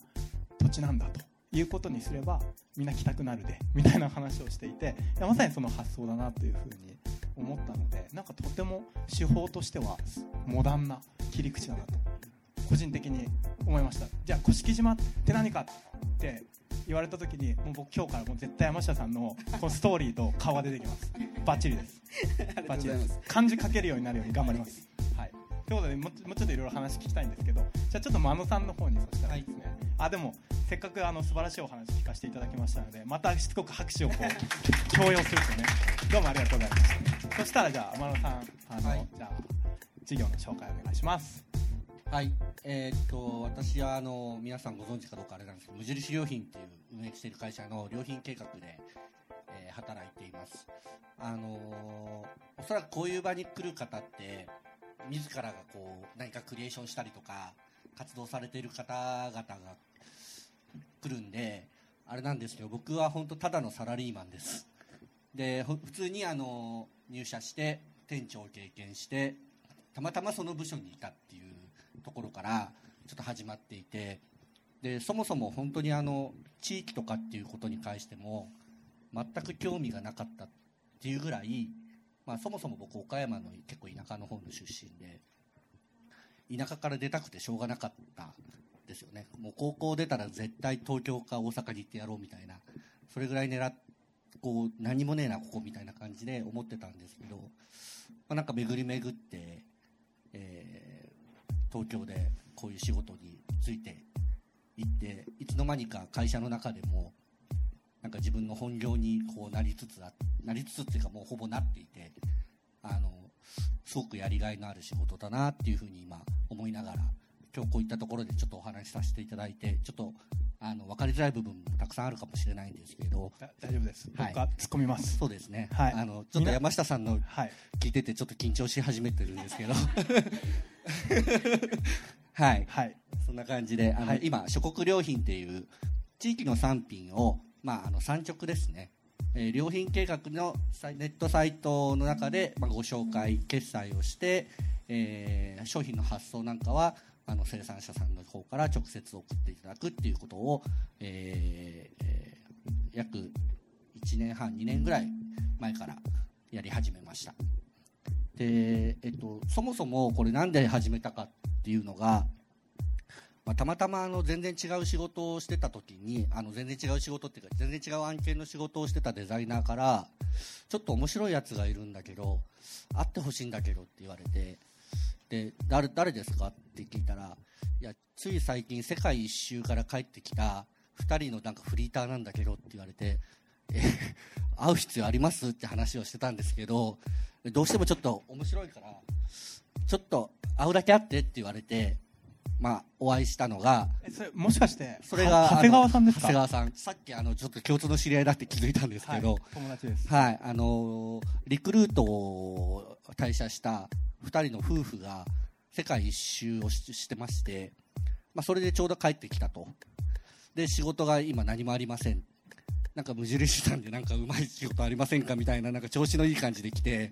土地なんだと。いうことにすればみんな来たくなるでみたいな話をしていていやまさにその発想だなというふうに思ったのでなんかとても手法としてはモダンな切り口だなと個人的に思いました。じゃあ甑島って何かって言われた時にもう僕今日からもう絶対山下さんのこのストーリーと顔が出てきます。バッチリです。バッチリです。漢字書けるようになるように頑張ります。はいということでもうもうちょっといろいろ話聞きたいんですけどじゃあちょっと真野さんの方にそしたらですね、あでもせっかくあの素晴らしいお話聞かせていただきましたのでまたしつこく拍手をこう強要するとねどうもありがとうございました。そしたらじゃあ天野さんあの、はい。じゃあ授業の紹介お願いします。はい、えーっと私はあの皆さんご存知かどうかあれなんですけど無印良品っていう運営している会社の良品計画で、えー働いています。あのーおそらくこういう場に来る方って自らがこう何かクリエーションしたりとか活動されている方々が来るんであれなんですけど僕は本当ただのサラリーマンです。で普通にあの入社して店長を経験してたまたまその部署にいたっていうところからちょっと始まっていてでそもそも本当にあの地域とかっていうことに関しても全く興味がなかったっていうぐらい、まあ、そもそも僕岡山の結構田舎の方の出身で田舎から出たくてしょうがなかったですよね。もう高校出たら絶対東京か大阪に行ってやろうみたいなそれぐらい狙っこう何もねえなここみたいな感じで思ってたんですけど、まあ、なんか巡り巡って、えー東京でこういう仕事について行っていつの間にか会社の中でもなんか自分の本業にこうなりつつあっなりつつっていうかもうほぼなっていてあのすごくやりがいのある仕事だなっていうふうに今思いながら今日こういったところでちょっとお話しさせていただいてちょっとあの分かりづらい部分もたくさんあるかもしれないんですけどだ大丈夫です。はい。僕が突っ込みます。そうですね、はい。あのちょっと山下さんのはい。聞いててちょっと緊張し始めてるんですけど。はい。はい。そんな感じであの、はい。今諸国良品っていう地域の産品を、まあ、あの産直ですね、えー良品計画のネットサイトの中で、まあ、ご紹介決済をして、えー商品の発送なんかはあの生産者さんの方から直接送っていただくっていうことを、えーえー約1年半2年ぐらい前からやり始めました。で、えっと、そもそもこれなんで始めたかっていうのが、まあ、たまたまあの全然違う仕事をしてた時にあの全然違う仕事っていうか全然違う案件の仕事をしてたデザイナーからちょっと面白いやつがいるんだけど会ってほしいんだけどって言われてで誰誰ですかって聞いたらいやつい最近世界一周から帰ってきた2人のなんかフリーターなんだけどって言われてえ会う必要あります？って話をしてたんですけどどうしてもちょっと面白いからちょっと会うだけ会ってって言われて、まあ、お会いしたのがえそれもしかしてそれがは長谷川さんですか？長谷川さん。さっきあのちょっと共通の知り合いだって気づいたんですけど、はい、友達です。はい、あのーリクルートを退社した2人の夫婦が世界一周をししてまして、まあ、それでちょうど帰ってきたと。で仕事が今何もありませんなんか無印さんでなんかうまい仕事ありませんか？みたいななんか調子のいい感じで来て。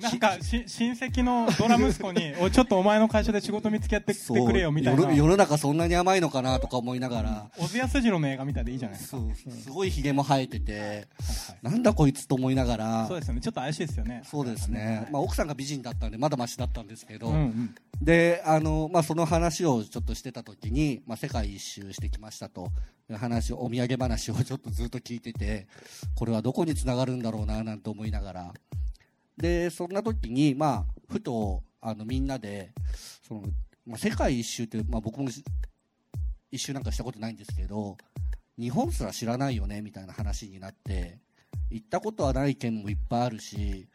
なんかし親戚のドラ息子に おいちょっとお前の会社で仕事見つけてってくれよみたいな。世の世の中そんなに甘いのかなとか思いながら、小津安二郎の映画みたいでいいじゃないですか。すごい。ひげも生えてて、はいはい。なんだこいつと思いながら。そうですよね。ちょっと怪しいですよね。そうですね、まあ、奥さんが美人だったんでまだましだったんですけど、うんうん。であの、まあ、その話をちょっとしてた時に、まあ、世界一周してきましたと話お土産話をちょっとずっと聞いててこれはどこにつながるんだろうななんて思いながら。でそんな時に、まあ、ふとあのみんなでその、まあ、世界一周って、まあ、僕も一周なんかしたことないんですけど日本すら知らないよねみたいな話になって行ったことはない県もいっぱいあるし、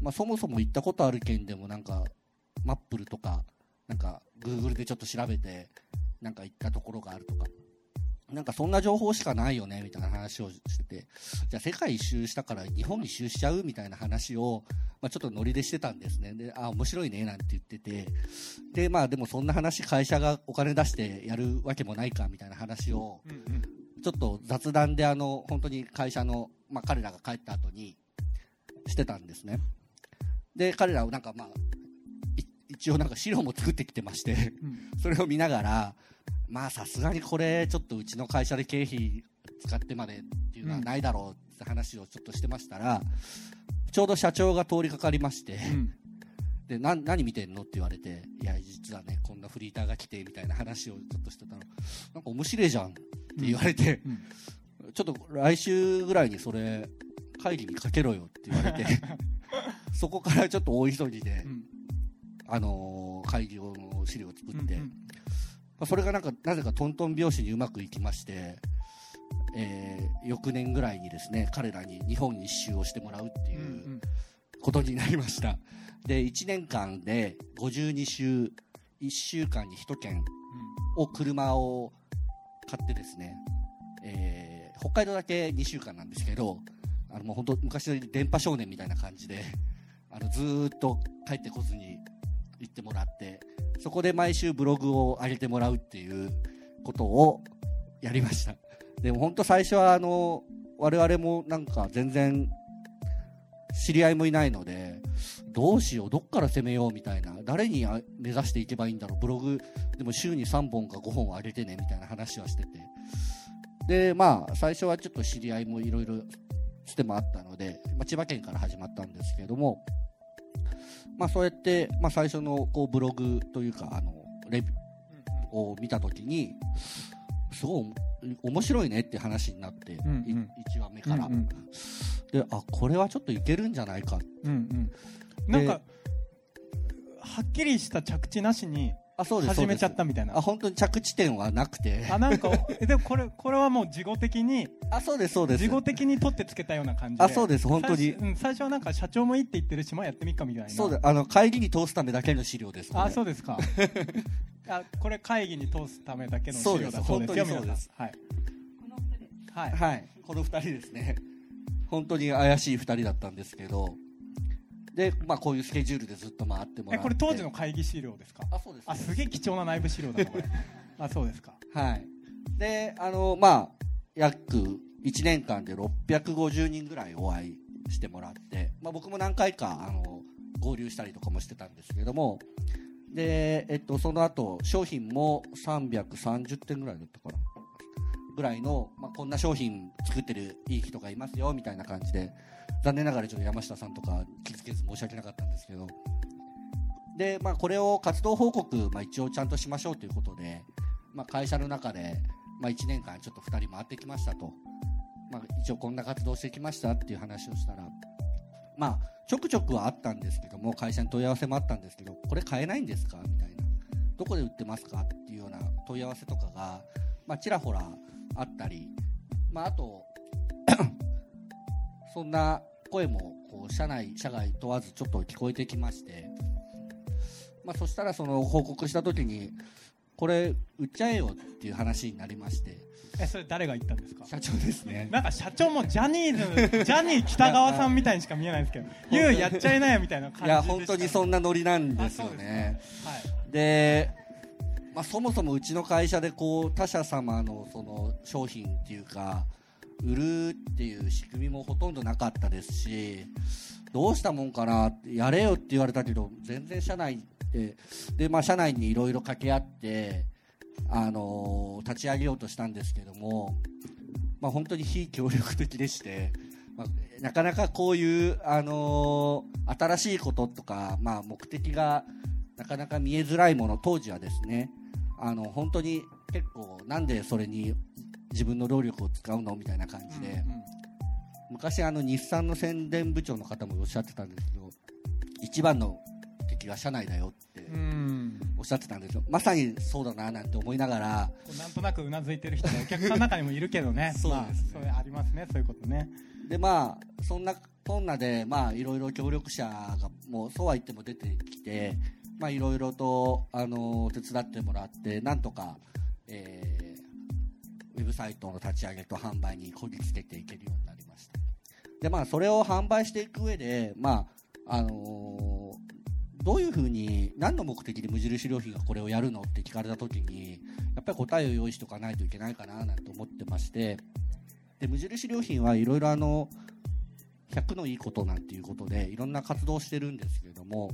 まあ、そもそも行ったことある県でもなんかマップルとかなんか Google でちょっと調べてなんか行ったところがあるとか。なんかそんな情報しかないよねみたいな話をしててじゃあ世界一周したから日本一周しちゃうみたいな話を、まあ、ちょっとノリでしてたんですね。であ面白いねなんて言っててでまあでもそんな話会社がお金出してやるわけもないかみたいな話をちょっと雑談であの本当に会社の、まあ、彼らが帰った後にしてたんですね。で彼らはなんかまあい一応なんか資料も作ってきてましてうん。それを見ながらまあさすがにこれちょっとうちの会社で経費使ってまでっていうのはないだろうって話をちょっとしてましたら、ちょうど社長が通りかかりまして、うん。でな何見てんのって言われていや実はねこんなフリーターが来てみたいな話をちょっとしてたらなんか面白いじゃんって言われて、ちょっと来週ぐらいにそれ会議にかけろよって言われて そこからちょっと大急ぎで、うん。あのー会議用の資料を作って、まあ、それがなんかなぜかトントン拍子にうまくいきまして、えー翌年ぐらいにですね彼らに日本一周をしてもらうっていうう、んことになりました。で1年間で52週1週間に1件を車を買ってですね、えー北海道だけ2週間なんですけどあのもう本当昔の電波少年みたいな感じであのずーっと帰ってこずに行ってもらってそこで毎週ブログを上げてもらうっていうことをやりました。でも本当最初はあの我々もなんか全然知り合いもいないのでどうしようどっから攻めようみたいな誰に目指していけばいいんだろうブログでも週に3本か5本上げてねみたいな話はしてて。でまあ最初はちょっと知り合いもいろいろつてもあったので、まあ、千葉県から始まったんですけれどもまあそうやって、まあ、最初のこうブログというかあのレビューを見たときにすごい面白いねって話になって、うんうん。い1話目から、うんうん。であこれはちょっといけるんじゃないかうんうん。なんかはっきりした着地なしにあそうです始めちゃったみたいな。あ本当に着地点はなくて。あなんかえでもこれこれはもう事後的にあそうですそうです。事後的に取ってつけたような感じで。あそうです本当に。最初,、うん、最初はなんか社長もいいって言ってるしまあやってみっかみたいな。そうですあの会議に通すためだけの資料ですあそうでですか。あこれ会議に通すためだけの資そうです料だそうです。よ本当にそうです。はい。はい、はい。この2人ですね。本当に怪しい2人だったんですけどで、まあ、こういうスケジュールでずっと回ってもらって。えこれ当時の会議資料ですか？あそうです。あすげえ貴重な内部資料だなこれ。あそうですか。はい。であのまあ約1年間で650人ぐらいお会いしてもらって、まあ、僕も何回かあの合流したりとかもしてたんですけどもで、えっと、その後商品も330点ぐらいだったかな。ぐらいの、まあ、こんな商品作ってるいい人がいますよみたいな感じで残念ながらちょっと山下さんとか気づけず申し訳なかったんですけど。で、まあ、これを活動報告、まあ、一応ちゃんとしましょうということで、まあ、会社の中で、まあ、1年間ちょっと2人回ってきましたと、まあ、一応こんな活動してきましたっていう話をしたら、まあ、ちょくちょくはあったんですけども会社に問い合わせもあったんですけどこれ買えないんですか？みたいな。どこで売ってますか？っていうような問い合わせとかが、まあ、ちらほらあったり、まあ、あと そんな声もこう社内社外問わずちょっと聞こえてきまして、まあ、そしたらその報告した時にこれ売っちゃえよっていう話になりまして。えそれ誰が言ったんですか？社長ですね。なんか社長もジャニーズ ジャニー北川さんみたいにしか見えないんですけど「ゆうやっちゃいなよ」みたいな感じいや本当にそんんなノリなんですよね。で、まあ、そもそもうちの会社でこう他社様のその商品っていうか売るっていう仕組みもほとんどなかったですしどうしたもんかなやれよって言われたけど全然社内でで、まあ、社内にいろいろ掛け合って、あのー立ち上げようとしたんですけども、まあ、本当に非協力的でして、まあ、なかなかこういう、あのー新しいこととか、まあ、目的がなかなか見えづらいもの当時はですねあの本当に結構なんでそれに自分の労力を使うの？みたいな感じで、うんうん。昔あの日産の宣伝部長の方もおっしゃってたんですけど一番の敵は社内だよってうん。おっしゃってたんですよ。まさにそうだななんて思いながらなんとなくうなずいてる人がお客さんの中にもいるけどね。そうですね。まあ、ありますねそういうことね。でまあそんなこんなでまあいろいろ協力者がもうそうは言っても出てきてまあいろいろとあの手伝ってもらってなんとか、えーウェブサイトの立ち上げと販売にこぎつけていけるようになりました。でまあそれを販売していく上でまああのーどういうふうに何の目的で無印良品がこれをやるのって聞かれた時にやっぱり答えを用意しておかないといけないかななんて思ってまして。で無印良品はいろいろあの100のいいことなんていうことでいろんな活動をしてるんですけれども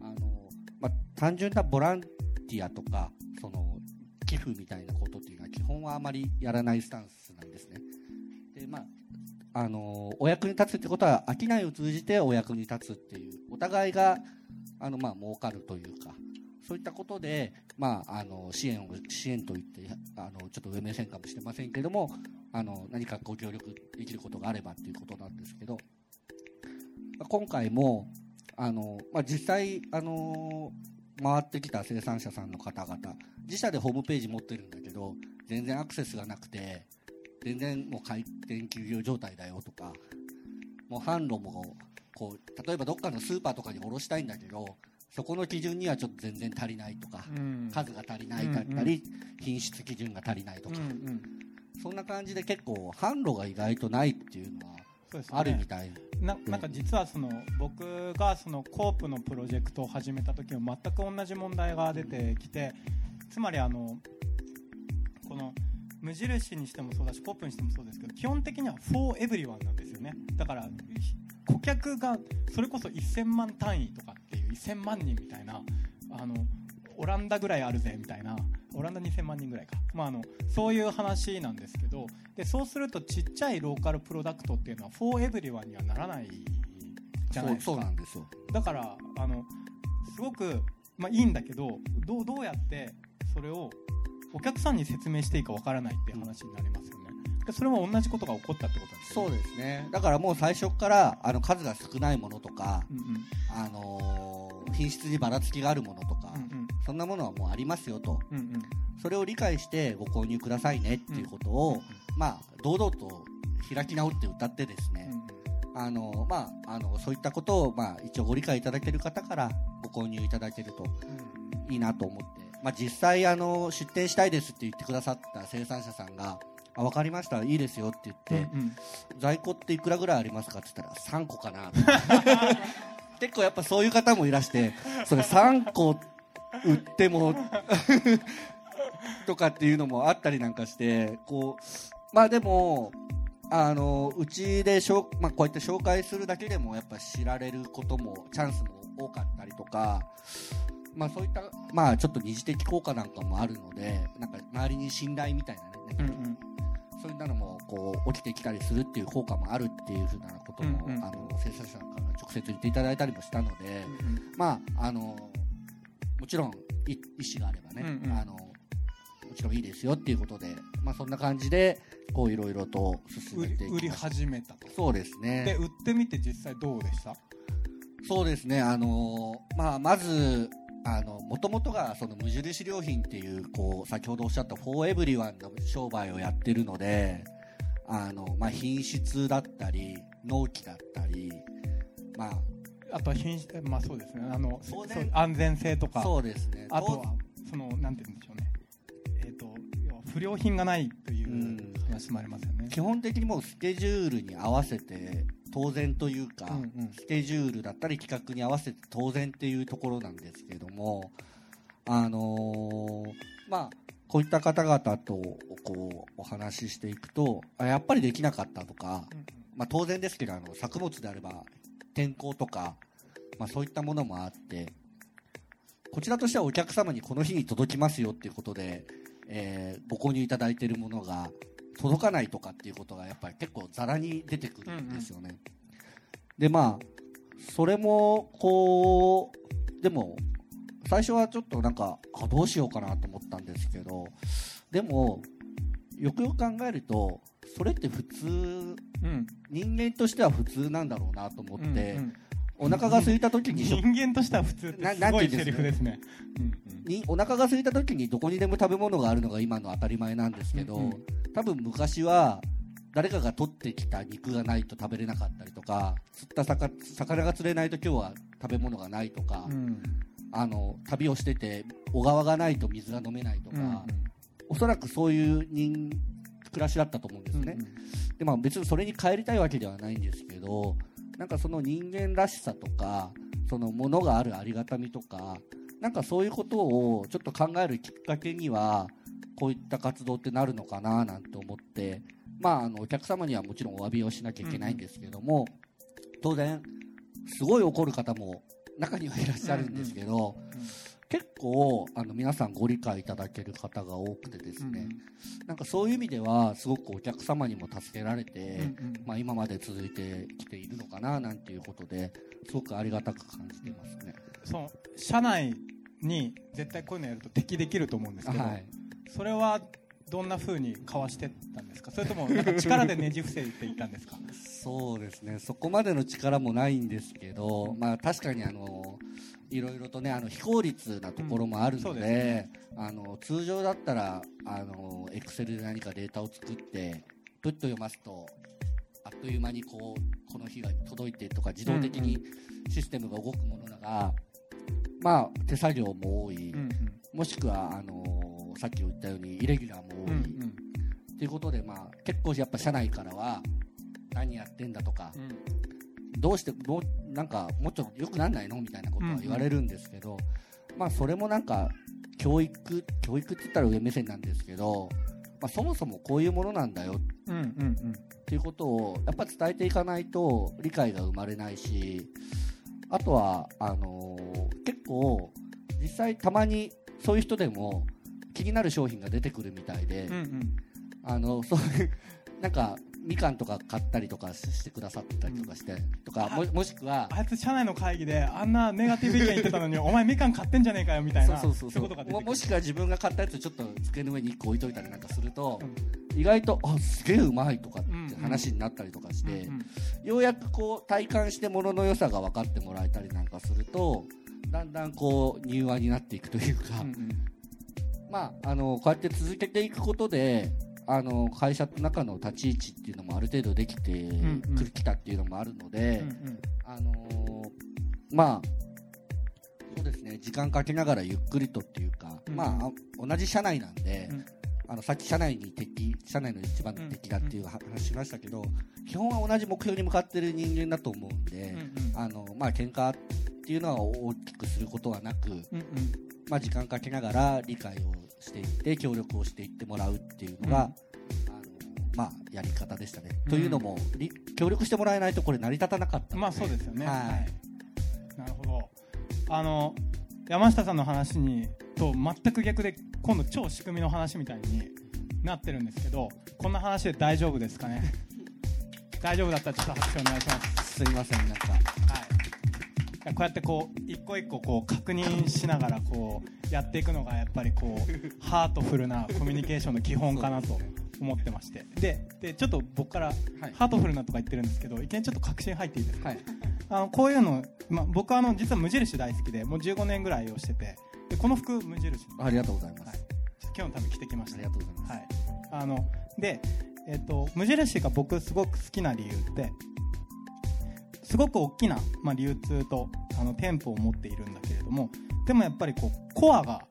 あの、まあ、単純なボランティアとかその寄付みたいなことっていうのは基本はあまりやらないスタンスなんですね。でまああのお役に立つってことは商いを通じてお役に立つっていうお互いがあのまあ儲かるというかそういったことで、まあ、あの支援を支援といってあのちょっと上目線かもしれませんけどもあの何かご協力できることがあればということなんですけど今回もあの、まあ、実際あの回ってきた生産者さんの方々自社でホームページ持ってるんだけど全然アクセスがなくて全然もう開店休業状態だよとかもう販路もこう例えばどっかのスーパーとかに卸したいんだけどそこの基準にはちょっと全然足りないとか、うん。数が足りないだったり、品質基準が足りないとか、うんうん。そんな感じで結構販路が意外とないっていうのはね。あるみたい、ななんか実はその僕がそのコープのプロジェクトを始めた時も全く同じ問題が出てきてつまりあのこの無印にしてもそうだしコープにしてもそうですけど基本的には for everyone なんですよね。だから顧客がそれこそ1000万単位とかっていう1000万人みたいなあのオランダぐらいあるぜみたいなオランダ2000万人ぐらいか、まあ、あのそういう話なんですけどでそうするとちっちゃいローカルプロダクトっていうのは for everyone にはならないじゃないですか。そうそうなんですよ。だからあのすごく、まあ、いいんだけどどうどうやってそれをお客さんに説明していいかわからないっていう話になりますよね。でそれも同じことが起こったってことなんですよね。そうですね。だからもう最初からあの数が少ないものとか、うんうん。あのー品質にばらつきがあるものとか、うんそんなものはもうありますよと。うんうん。うんそれを理解してご購入くださいねっていうことを、まあ堂々と開き直って歌ってですね、あのまあ、あのそういったことを、まあ、一応ご理解いただける方からご購入いただけるといいなと思って、まあ、実際あの出店したいですって言ってくださった生産者さんがあ分かりました。いいですよって言って、うんうん。在庫っていくらぐらいありますかって言ったら3個かな。結構やっぱそういう方もいらしてそれ3個売っても とかっていうのもあったりなんかしてこうまあでもあのうちでしょう、まあ、こうやって紹介するだけでもやっぱ知られることもチャンスも多かったりとか、まあ、そういった、まあ、ちょっと二次的効果なんかもあるのでなんか周りに信頼みたいなね、うんうんそういったのもこう起きてきたりするっていう効果もあるっていうふうなことも、うんうん。あの生産者さんから直接言っていただいたりもしたので、まああのもちろんい意思があればね、うんうん。あのもちろんいいですよっていうことで、まあ、そんな感じでこういろいろと進め売り売り始めたと。そうですでね売ってみて実際どうでした？そうですね。あの、まあ、まずあの元々がその無印良品っていうこう先ほどおっしゃった「フォーエブリワンの商売をやってるのであの、まあ、品質だったり納期だったり、まあとは品質まあそうですね。あのそう安全性とあ、かそうですね。あとはそのなんて言うんでしょうね。えっ、と要は不良品がないといううん。話もありますよね。基本的にもうスケジュールに合わせて当然というか、うんうん。スケジュールだったり企画に合わせて当然っていうところなんですけどもあのーまあこういった方々とこうお話ししていくとあやっぱりできなかったとか、うんうん。まあ、当然ですけどあの作物であれば天候とか、まあ、そういったものもあってこちらとしてはお客様にこの日に届きますよっていうことで、えーご購入いただいているものが届かないとかっていうことがやっぱり結構ざらに出てくるんですよね。でまあそれもこうでも最初はちょっとなんかあどうしようかなと思ったんですけどでもよくよく考えるとそれって普通うん。人間としては普通なんだろうなと思って、うんうんお腹が空いた時に人間としては普通ってなす？ごいセリフですね。にお腹が空いた時にどこにでも食べ物があるのが今の当たり前なんですけど、うんうん。多分昔は誰かが取ってきた肉がないと食べれなかったりとか釣った魚魚が釣れないと今日は食べ物がないとか、うん。うんあの旅をしてて小川がないと水が飲めないとか、うんおそらくそういう人暮らしだったと思うんですね、でまあ、別にそれに帰りたいわけではないんですけどなんかその人間らしさとかそのものがあるありがたみとかなんかそういうことをちょっと考えるきっかけにはこういった活動ってなるのかななんて思って、まあ、あのお客様にはもちろんお詫びをしなきゃいけないんですけども、当然すごい怒る方も中にはいらっしゃるんですけど、結構あの皆さんご理解いただける方が多くてですね、なんかそういう意味ではすごくお客様にも助けられて、うんうん。まあ、今まで続いてきているのかななんていうことですごくありがたく感じていますね。その社内に絶対こういうのやると適できると思うんですけど、はい。それはどんな風にかわしてったんですか？それともなんか力でねじ伏せていったんですか？そうですね。そこまでの力もないんですけど、まあ、確かにあのいろいろとねあの非効率なところもあるうんそうので,、ね。あの通常だったらあのエクセルで何かデータを作ってプッと読ますとあっという間にこうこの日が届いてとか自動的にシステムが動くものだが、まあ、手作業も多い、うんもしくはあのさっき言ったようにイレギュラーも多い、うんうん。ということで、まあ、結構やっぱ社内からは何やってんだとか、うんどうしてどうなんかもっと良くなんないの？みたいなことは言われるんですけど、まあそれもなんか教育教育って言ったら上目線なんですけど、まあ、そもそもこういうものなんだよ。うんうんうん。っていうことをやっぱ伝えていかないと理解が生まれないしあとはあのー結構実際たまにそういう人でも気になる商品が出てくるみたいで、うんうん。あのそういうなんかみかんとか買ったりとかしてくださったりとかして、とかももしくはあいつ社内の会議であんなネガティブ意見言ってたのにお前みかん買ってんじゃねえかよみたいなそうそうそういうももしくは自分が買ったやつちょっと机の上に1個置いといたりなんかすると、う意外とあすげえうまいとかって話になったりとかして、うんうんようやくこう体感してものの良さが分かってもらえたりなんかするとだんだんこう柔和になっていくというか、うんうん。まあ、あのこうやって続けていくことであの会社の中の立ち位置っていうのもある程度できてんうん。たっていうのもあるので、うんうん。あのーまあそうですね。時間かけながらゆっくりとっていうか、うん。まああ同じ社内なんで、うん。あのさっき社内に敵社内の一番の敵だっていう話しましたけど、基本は同じ目標に向かってる人間だと思うんで、うんうん。あのまあ喧嘩っていうのは大きくすることはなく、うんうんまあ、時間かけながら理解をしていって協力をしていってもらうっていうのが、あのまあ、やり方でしたね。うんというのもり協力してもらえないとこれ成り立たなかったまあそうですよね。はいなるほど。あの山下さんの話にと全く逆で今度超仕組みの話みたいになってるんですけど、こんな話で大丈夫ですかね？大丈夫だったらちょっと拍手お願いします。すいませんなんかはい。こうやってこう一個一個こう確認しながらこうやっていくのがやっぱりこうハートフルなコミュニケーションの基本かなと思ってまして。ででちょっと僕からハートフルなとか言ってるんですけどいきなりちょっと核心入っていいですか？はい。あのこういうの、まあ、僕はあの実は無印大好きでもう15年ぐらいをしててでこの服無印のありがとうございます、はい、今日のために着てきました。ありがとうございます、はい、あので、えっと無印が僕すごく好きな理由ってすごく大きな、まあ、流通とあの店舗を持っているんだけれどもでもやっぱりこうコアが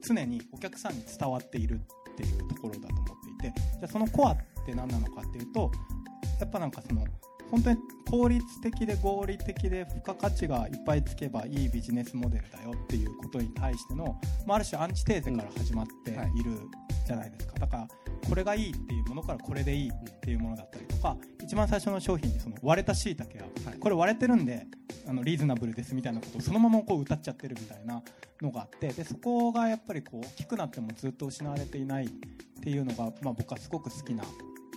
常にお客さんに伝わっているっていうところだと思っていてじゃあそのコアって何なのかっていうとやっぱなんかその本当に効率的で合理的で付加価値がいっぱいつけばいいビジネスモデルだよっていうことに対しての、まあ、ある種アンチテーゼから始まってはいいるじゃないですか、だからこれがいいっていうものからこれでいいっていうものだったりとか一番最初の商品にその割れたしいたけははい。これ割れてるんであのリーズナブルですみたいなことをそのままこう歌っちゃってるみたいなのがあってでそこがやっぱりこう大きくなってもずっと失われていないっていうのが、まあ、僕はすごく好きな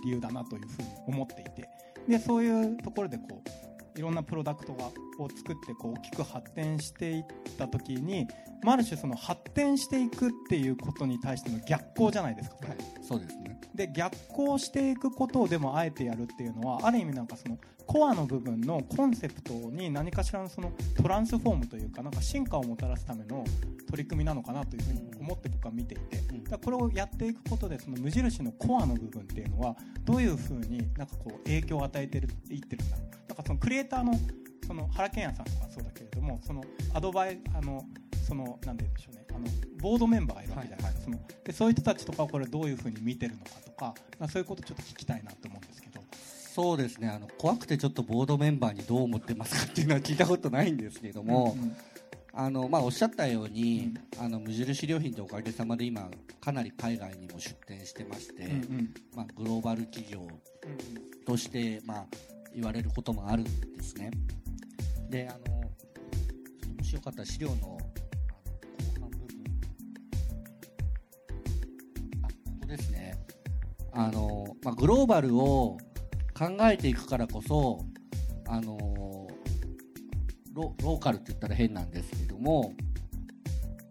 理由だなというふうに思っていて。でそういうところでこういろんなプロダクトがを作ってこう大きく発展していった時に、まあ、ある種その発展していくっていうことに対しての逆行じゃないですかはい、そうですね。で逆行していくことをでもあえてやるっていうのはある意味なんかそのコアの部分のコンセプトに何かしらのそのトランスフォームというかなんか進化をもたらすための取り組みなのかなというふうに思って僕は見ていてうん。だこれをやっていくことでその無印のコアの部分っていうのはどういうふうになんかこう影響を与えてるいってるんだろう。だからそのクリエイターのその原健也さんとかそうだけれどもそのアドバイあのそのなんて言うんでしょうね。あのボードメンバーがいるわけじゃない。ですか、そのでそういう人たちとかをこれどういうふうに見てるのかとかまあそういうことちょっと聞きたいなと思うんですけど。そうですね。あの怖くてちょっとボードメンバーにどう思ってますかっていうのは聞いたことないんですけれども、うんうん。あのまあ、おっしゃったように、あの無印良品っておかげさまで今かなり海外にも出店してまして、うんうん。まあ、グローバル企業として、まあ、言われることもあるんですねであのもしよかったら資料のあの後半部分あここですねあの、まあ、グローバルを考えていくからこそあのローカルって言ったら変なんですけども、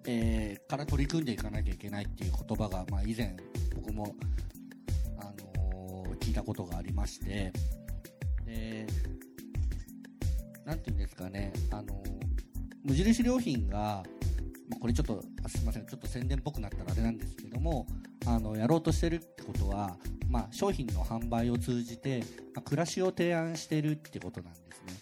えー、から取り組んでいかなきゃいけないっていう言葉が、まあ、以前僕も、あの聞いたことがありまして。でなんていうんですかね、あの無印良品が、まあ、これちょっとすみません。ちょっと宣伝っぽくなったらあれなんですけどもあのやろうとしてるってことは、まあ、商品の販売を通じて、まあ、暮らしを提案してるってことなんですね。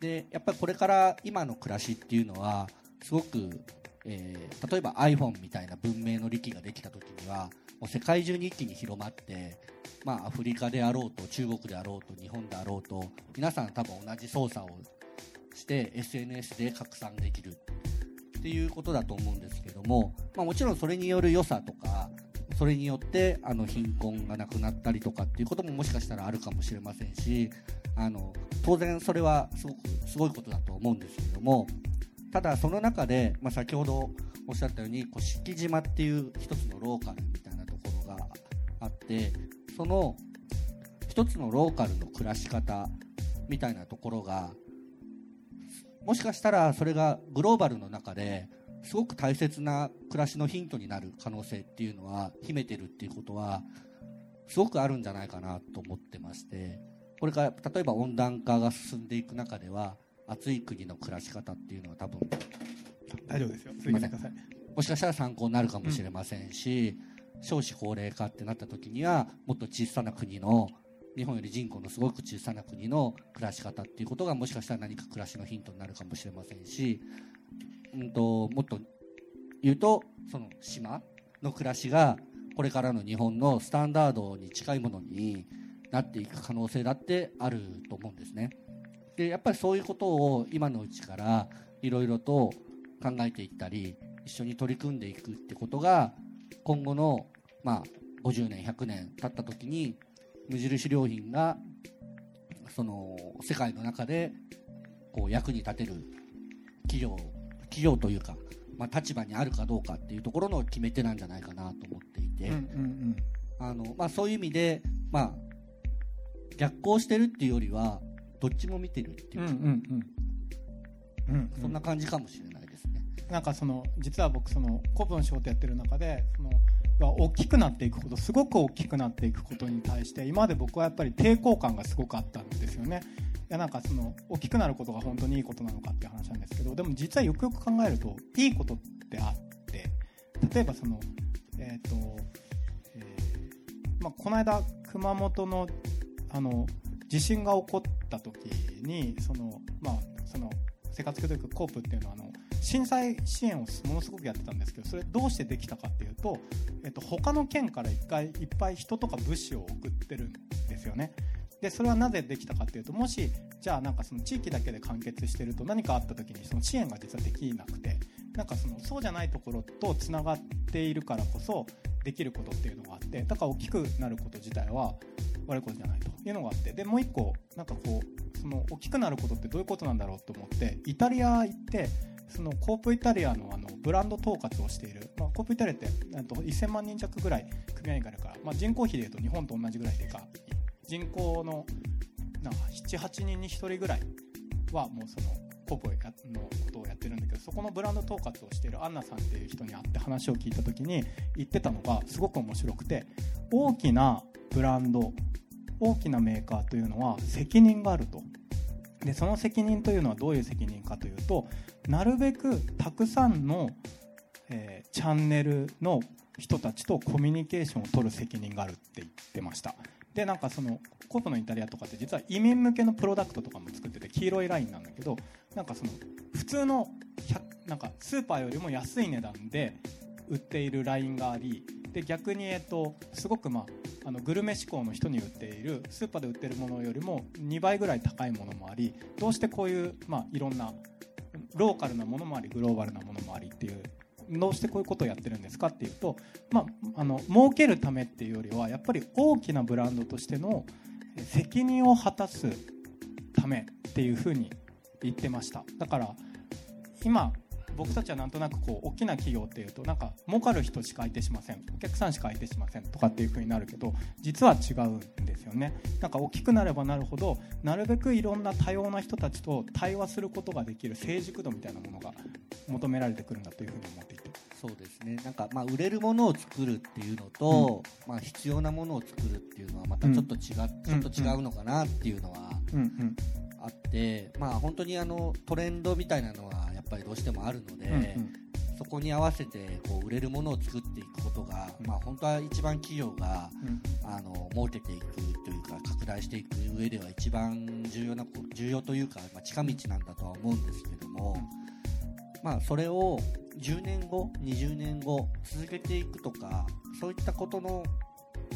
でやっぱりこれから今の暮らしっていうのはすごく、えー例えば iPhone みたいな文明の利器ができた時にはもう世界中に一気に広まって、まあ、アフリカであろうと中国であろうと日本であろうと皆さん多分同じ操作をして SNS で拡散できる。っていうことだと思うんですけども、まあ、もちろんそれによる良さとかそれによってあの貧困がなくなったりとかっていうことももしかしたらあるかもしれませんしあの当然それはすごくすごいことだと思うんですけどもただその中で、まあ、先ほどおっしゃったように甑島っていう一つのローカルみたいなところがあってその一つのローカルの暮らし方みたいなところがもしかしたらそれがグローバルの中ですごく大切な暮らしのヒントになる可能性っていうのは秘めてるっていうことはすごくあるんじゃないかなと思ってましてこれから例えば温暖化が進んでいく中では暑い国の暮らし方っていうのは多分大丈夫ですよ。すいません。もしかしたら参考になるかもしれませんし、少子高齢化ってなった時にはもっと小さな国の日本より人口のすごく小さな国の暮らし方っていうことがもしかしたら何か暮らしのヒントになるかもしれませんし、うん、ともっと言うとその島の暮らしがこれからの日本のスタンダードに近いものになっていく可能性だってあると思うんですね。でやっぱりそういうことを今のうちからいろいろと考えていったり一緒に取り組んでいくってことが今後の、まあ、50年100年経った時に無印良品がその世界の中でこう役に立てる企業企業というか、まあ、立場にあるかどうかっていうところの決め手なんじゃないかなと思っていて、あのまあ、そういう意味で、まあ、逆行してるっていうよりはどっちも見てるっていうう、んうんうん。うんうんそんな感じかもしれないですね。なんかその実は僕その古文仕事やってる中でその大きくなっていくことすごく大きくなっていくことに対して今まで僕はやっぱり抵抗感がすごくあったんですよね。いやなんかその大きくなることが本当にいいことなのかっていう話なんですけどでも実はよくよく考えるといいことってあって例えばそのえっ、と、えーまあ、この間熊本のあの地震が起こった時にそのまあその生活協力コープっていうのはあの震災支援をものすごくやってたんですけどそれどうしてできたかっていうと、えっと、他の県から一回いっぱい人とか物資を送ってるんですよね。でそれはなぜできたかっていうともしじゃあなんかその地域だけで完結してると何かあった時にその支援が実はできなくてなんかそのそうじゃないところとつながっているからこそできることっていうのがあってだから大きくなること自体は悪いことじゃないというのがあってでもう一個なんかこうその大きくなることってどういうことなんだろうと思ってイタリア行ってそのコープイタリアのあのブランド統括をしている、まあ、コープイタリアってと1000万人弱ぐらい組合員がいるから、まあ、人口比でいうと日本と同じぐらいでか人口の78人に1人ぐらいはもうそのコープのことをやってるんだけどそこのブランド統括をしているアンナさんっていう人に会って話を聞いた時に言ってたのがすごく面白くて大きなブランド大きなメーカーというのは責任があるとでその責任というのはどういう責任かというとなるべくたくさんの、えーチャンネルの人たちとコミュニケーションを取る責任があるって言ってましたでなんかそのコープのイタリアとかって実は移民向けのプロダクトとかも作ってて黄色いラインなんだけどなんかその普通のなんかスーパーよりも安い値段で売っているラインがありで逆に、えっと、すごく、まあ、あのグルメ志向の人に売っているスーパーで売っているものよりも2倍ぐらい高いものもありどうしてこういう、まあ、いろんなローカルなものもありグローバルなものもありっていうどうしてこういうことをやってるんですかっていうと、まあ、あの儲けるためっていうよりはやっぱり大きなブランドとしての責任を果たすためっていうふうに言ってました。だから今僕たちはなんとなくこう大きな企業っていうとなんか儲かる人しか相手しません。お客さんしか相手しません。とかっていう風になるけど実は違うんですよね。なんか大きくなればなるほどなるべくいろんな多様な人たちと対話することができる成熟度みたいなものが求められてくるんだというふうに思っていて。そうですね。なんかまあ売れるものを作るっていうのと、まあ必要なものを作るっていうのはまたちょっと違,、うちょっと違うのかなっていうのはうんうんあって、まあ本当にあのトレンドみたいなのはやっぱりどうしてもあるので、うんうん。そこに合わせてこう売れるものを作っていくことが、まあ本当は一番企業がうん。あの儲けていくというか拡大していく上では一番重要なこ重要というか、まあ、近道なんだとは思うんですけども、まあそれを10年後20年後続けていくとかそういったことの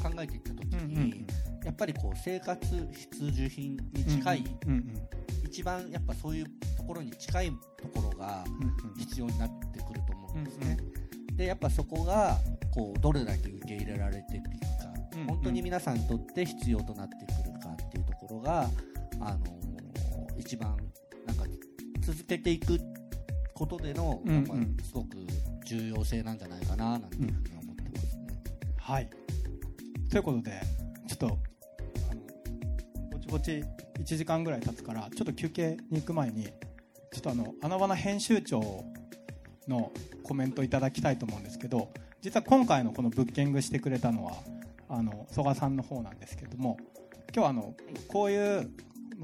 考えていった時に、やっぱりこう生活必需品に近い、一番やっぱそういうところに近いところが必要になってくると思うんですね。でやっぱそこがこうどれだけ受け入れられていくか、本当に皆さんにとって必要となってくるかっていうところが、あのー一番なんか続けていくことでの、うんうん。まあすごく重要性なんじゃないかななんていうふうに思ってますね。はいということでちょっとあのぼちぼち1時間ぐらい経つからちょっと休憩に行く前にちょっとあの穴花編集長のコメントいただきたいと思うんですけど実は今回のこのブッキングしてくれたのはあの曽我さんの方なんですけども今日はあのこういう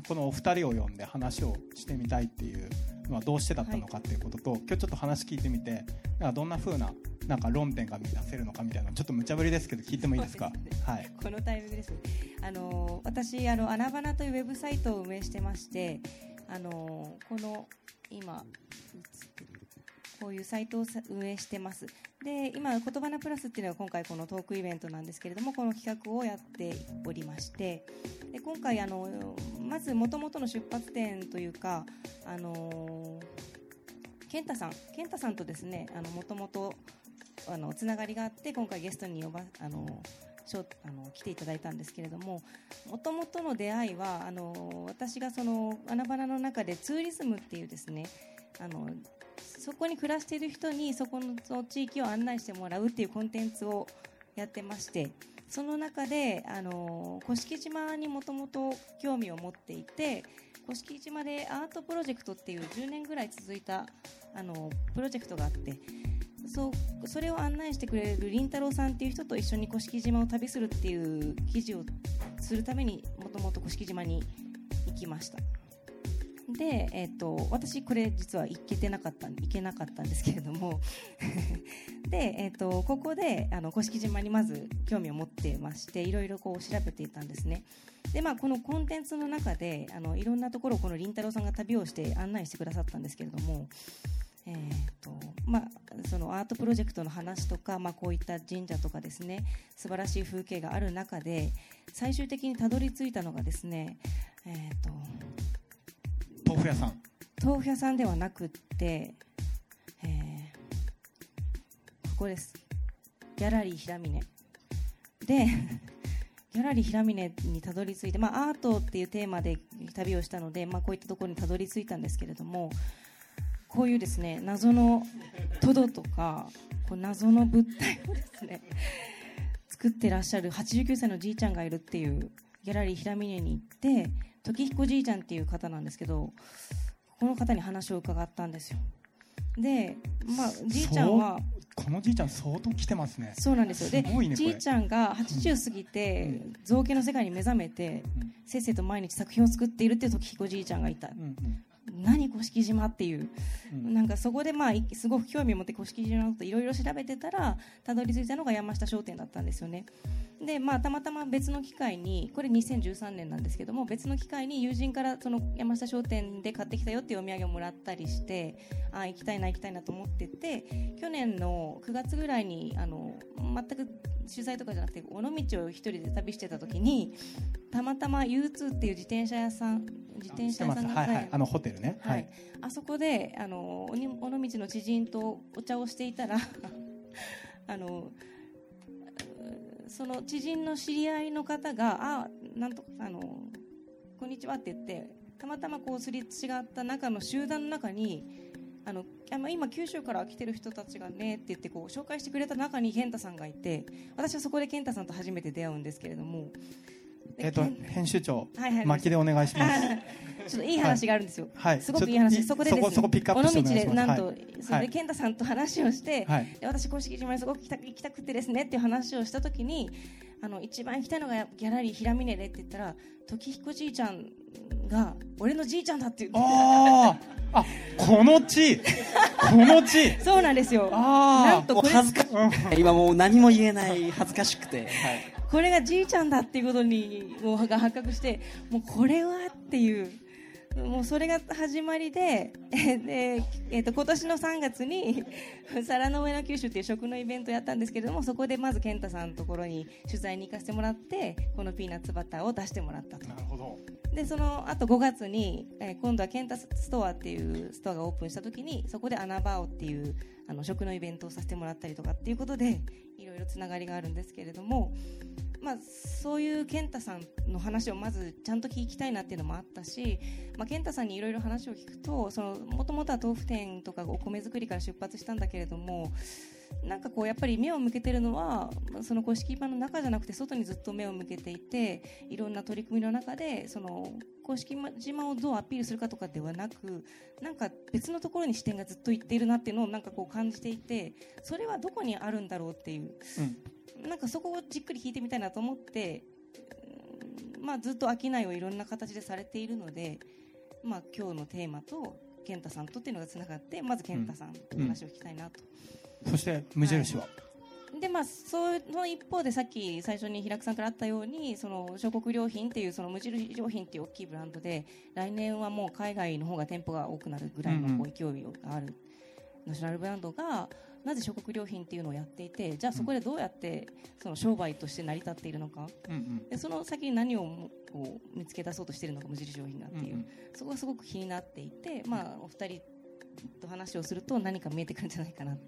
このお二人を呼んで話をしてみたいっていうのはどうしてだったのかっていうことと、今日ちょっと話聞いてみてどんな風ななんか論点が見出せるのかみたいなちょっと無茶ぶりですけど聞いてもいいですか？ねはいこのタイミングですね。あの私あのアナバナというウェブサイトを運営してまして、あのこの今こういうサイトをさ運営してます。で今言葉なプラスっていうのが今回このトークイベントなんですけれどもこの企画をやっておりましてで今回あのまず元々の出発点というかあの健太さん健太さんとですねあの元々あのつながりがあって今回ゲストに呼ばあのあの来ていただいたんですけれどももともとの出会いはあの私がその穴場の中でツーリズムっていうですねあのそこに暮らしている人にそこの地域を案内してもらうっていうコンテンツをやってましてその中で甑島にもともと興味を持っていて甑島でアートプロジェクトっていう10年ぐらい続いたあのプロジェクトがあってそそれを案内してくれるりんたろーさんっていう人と一緒に甑島を旅するっていう記事をするためにもともと甑島に行きました。で、えっと私これ実は行けてなかった行けなかったんですけれども。で、えっとここであの甑島にまず興味を持ってましていろいろこう調べていたんですね。でまあ、このコンテンツの中であのいろんなところをこのりんたろーさんが旅をして案内してくださったんですけれどもえーとまあ、そのアートプロジェクトの話とか、まあ、こういった神社とかですね素晴らしい風景がある中で最終的にたどり着いたのがですね、えー、と豆腐屋さん。豆腐屋さんではなくって、えーここです。ギャラリー平峰でギャラリー平峰にたどり着いて、まあ、アートっていうテーマで旅をしたので、まあ、こういったところにたどり着いたんですけれどもこういうですね謎のトドとかこう謎の物体をですね作ってらっしゃる89歳のじいちゃんがいるっていうギャラリー平峰に行って時彦じいちゃんっていう方なんですけどこの方に話を伺ったんですよ。でまあじいちゃんはこのじいちゃん相当来てますね。そうなんですよ。でねじいちゃんが80過ぎて造形の世界に目覚めてうん。せっせと毎日作品を作っているっていう時彦じいちゃんがいた。うん何甑島っていう。うん。なんかそこでまあいすごく興味を持って甑島のこといろいろ調べてたらたどり着いたのが山下商店だったんですよねでまあたまたま別の機会にこれ2013年なんですけども別の機会に友人からその山下商店で買ってきたよっていうお土産をもらったりしてあ行きたいな行きたいなと思ってて去年の9月ぐらいにあの全く取材とかじゃなくて尾道を一人で旅してた時にたまたま U2 っていう自転車屋さん自転車屋さんがはいはい。あのホテルね。はい、あそこであの尾道の知人とお茶をしていたら あのその知人の知り合いの方が「あなんとあのこんにちは」って言ってたまたまこうすれ違った中の集団の中にあのあの今九州から来てる人たちがねって言ってこう紹介してくれた中に健太さんがいて私はそこで健太さんと初めて出会うんですけれどもえっと健編集長はいはい巻きでお願いします。ちょっといい話があるんですよ、はい。すごくいい話。そこでですねそこピックアップして尾道でなんと、はい。それで健太さんと話をして、はい。で私公式島にすごく行きた行きたくてですねっていう話をした時にあの一番行きたいのがギャラリー平峰でって言ったら時彦じいちゃんが俺のじいちゃんだって言ってあー。あこの地。この地。そうなんですよ。あー。なんとこれもう恥ずか今もう何も言えない恥ずかしくて、はい、これがじいちゃんだっていうことにもうが発覚してもうこれはっていう。もうそれが始まりでえ で、えっと今年の3月に 皿の上の九州っていう食のイベントをやったんですけれどもそこでまず健太さんのところに取材に行かせてもらってこのピーナッツバターを出してもらったと。なるほど。でその後5月に、えー今度はケンタストアっていうストアがオープンした時にそこでアナバオっていうあの食のイベントをさせてもらったりとかっていうことでいろいろつながりがあるんですけれども、まあ、そういう健太さんの話をまずちゃんと聞きたいなっていうのもあったし、まあ、健太さんにいろいろ話を聞くともともとは豆腐店とかお米作りから出発したんだけれどもなんかこうやっぱり目を向けてるのはその公式版の中じゃなくて外にずっと目を向けていていろんな取り組みの中でその公式島をどうアピールするかとかではなくなんか別のところに視点がずっといっているなっていうのをなんかこう感じていてそれはどこにあるんだろうっていう、なんかそこをじっくり聞いてみたいなと思って、うんまあ、ずっと商いをいろんな形でされているので、まあ、今日のテーマと健太さんとっていうのがつながってまず健太さんの話を聞きたいなと。そして無印は、でまあ、その一方でさっき最初に平久さんからあったようにその小国良品っていうその無印良品っていう大きいブランドで来年はもう海外の方が店舗が多くなるぐらいのこう勢いがあるナショナルブランドがなぜ小国良品っていうのをやっていてじゃあそこでどうやってその商売として成り立っているのか。うんうん。でその先に何をもこう見つけ出そうとしているのか無印良品がっていう、うんうん。そこがすごく気になっていて、まあ、お二人と話をすると何か見えてくるんじゃないかなと、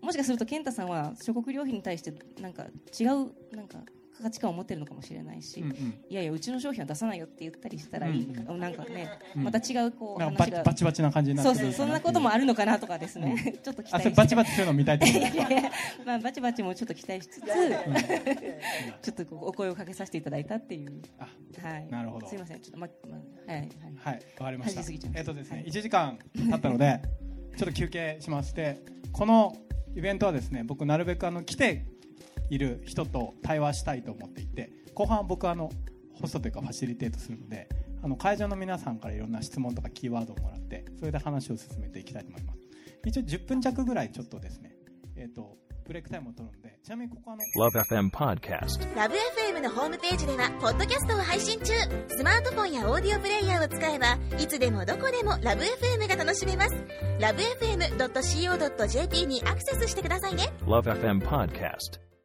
もしかすると健太さんは諸国良品に対してなんか違うなんか価値観を持ってるのかもしれないし、うんうん。いやいやうちの商品は出さないよって言ったりしたらいい、うなんかね、うん。また違うこう話が。ババチバチな感じになってそうそうそんなこともあるのかなとかですね、ちょっと期待してバチバチするの見たいと？いやいやまあバチバチもちょっと期待しつつ、ちょっとこうお声をかけさせていただいたっていう。あはい。なるほど。すいません、ちょっとま、まはい、はい。はいわかりました。えっとですね、はい。1時間経ったのでちょっと休憩しましてこのイベントはですね僕なるべくあの来ている人と対話したいと思っていて後半僕あのホストというかファシリテートするのであの会場の皆さんからいろんな質問とかキーワードをもらってそれで話を進めていきたいと思います一応10分弱ぐらいちょっとですねえっ、とブレイクタイムを取るのでちなみにここはあの Love FM Podcast. ラブ f m のホームページではポッドキャストを配信中スマートフォンやオーディオプレイヤーを使えばいつでもどこでもラブ f m が楽しめますラブ FM.co.jp にアクセスしてくださいね Love FM Podcast.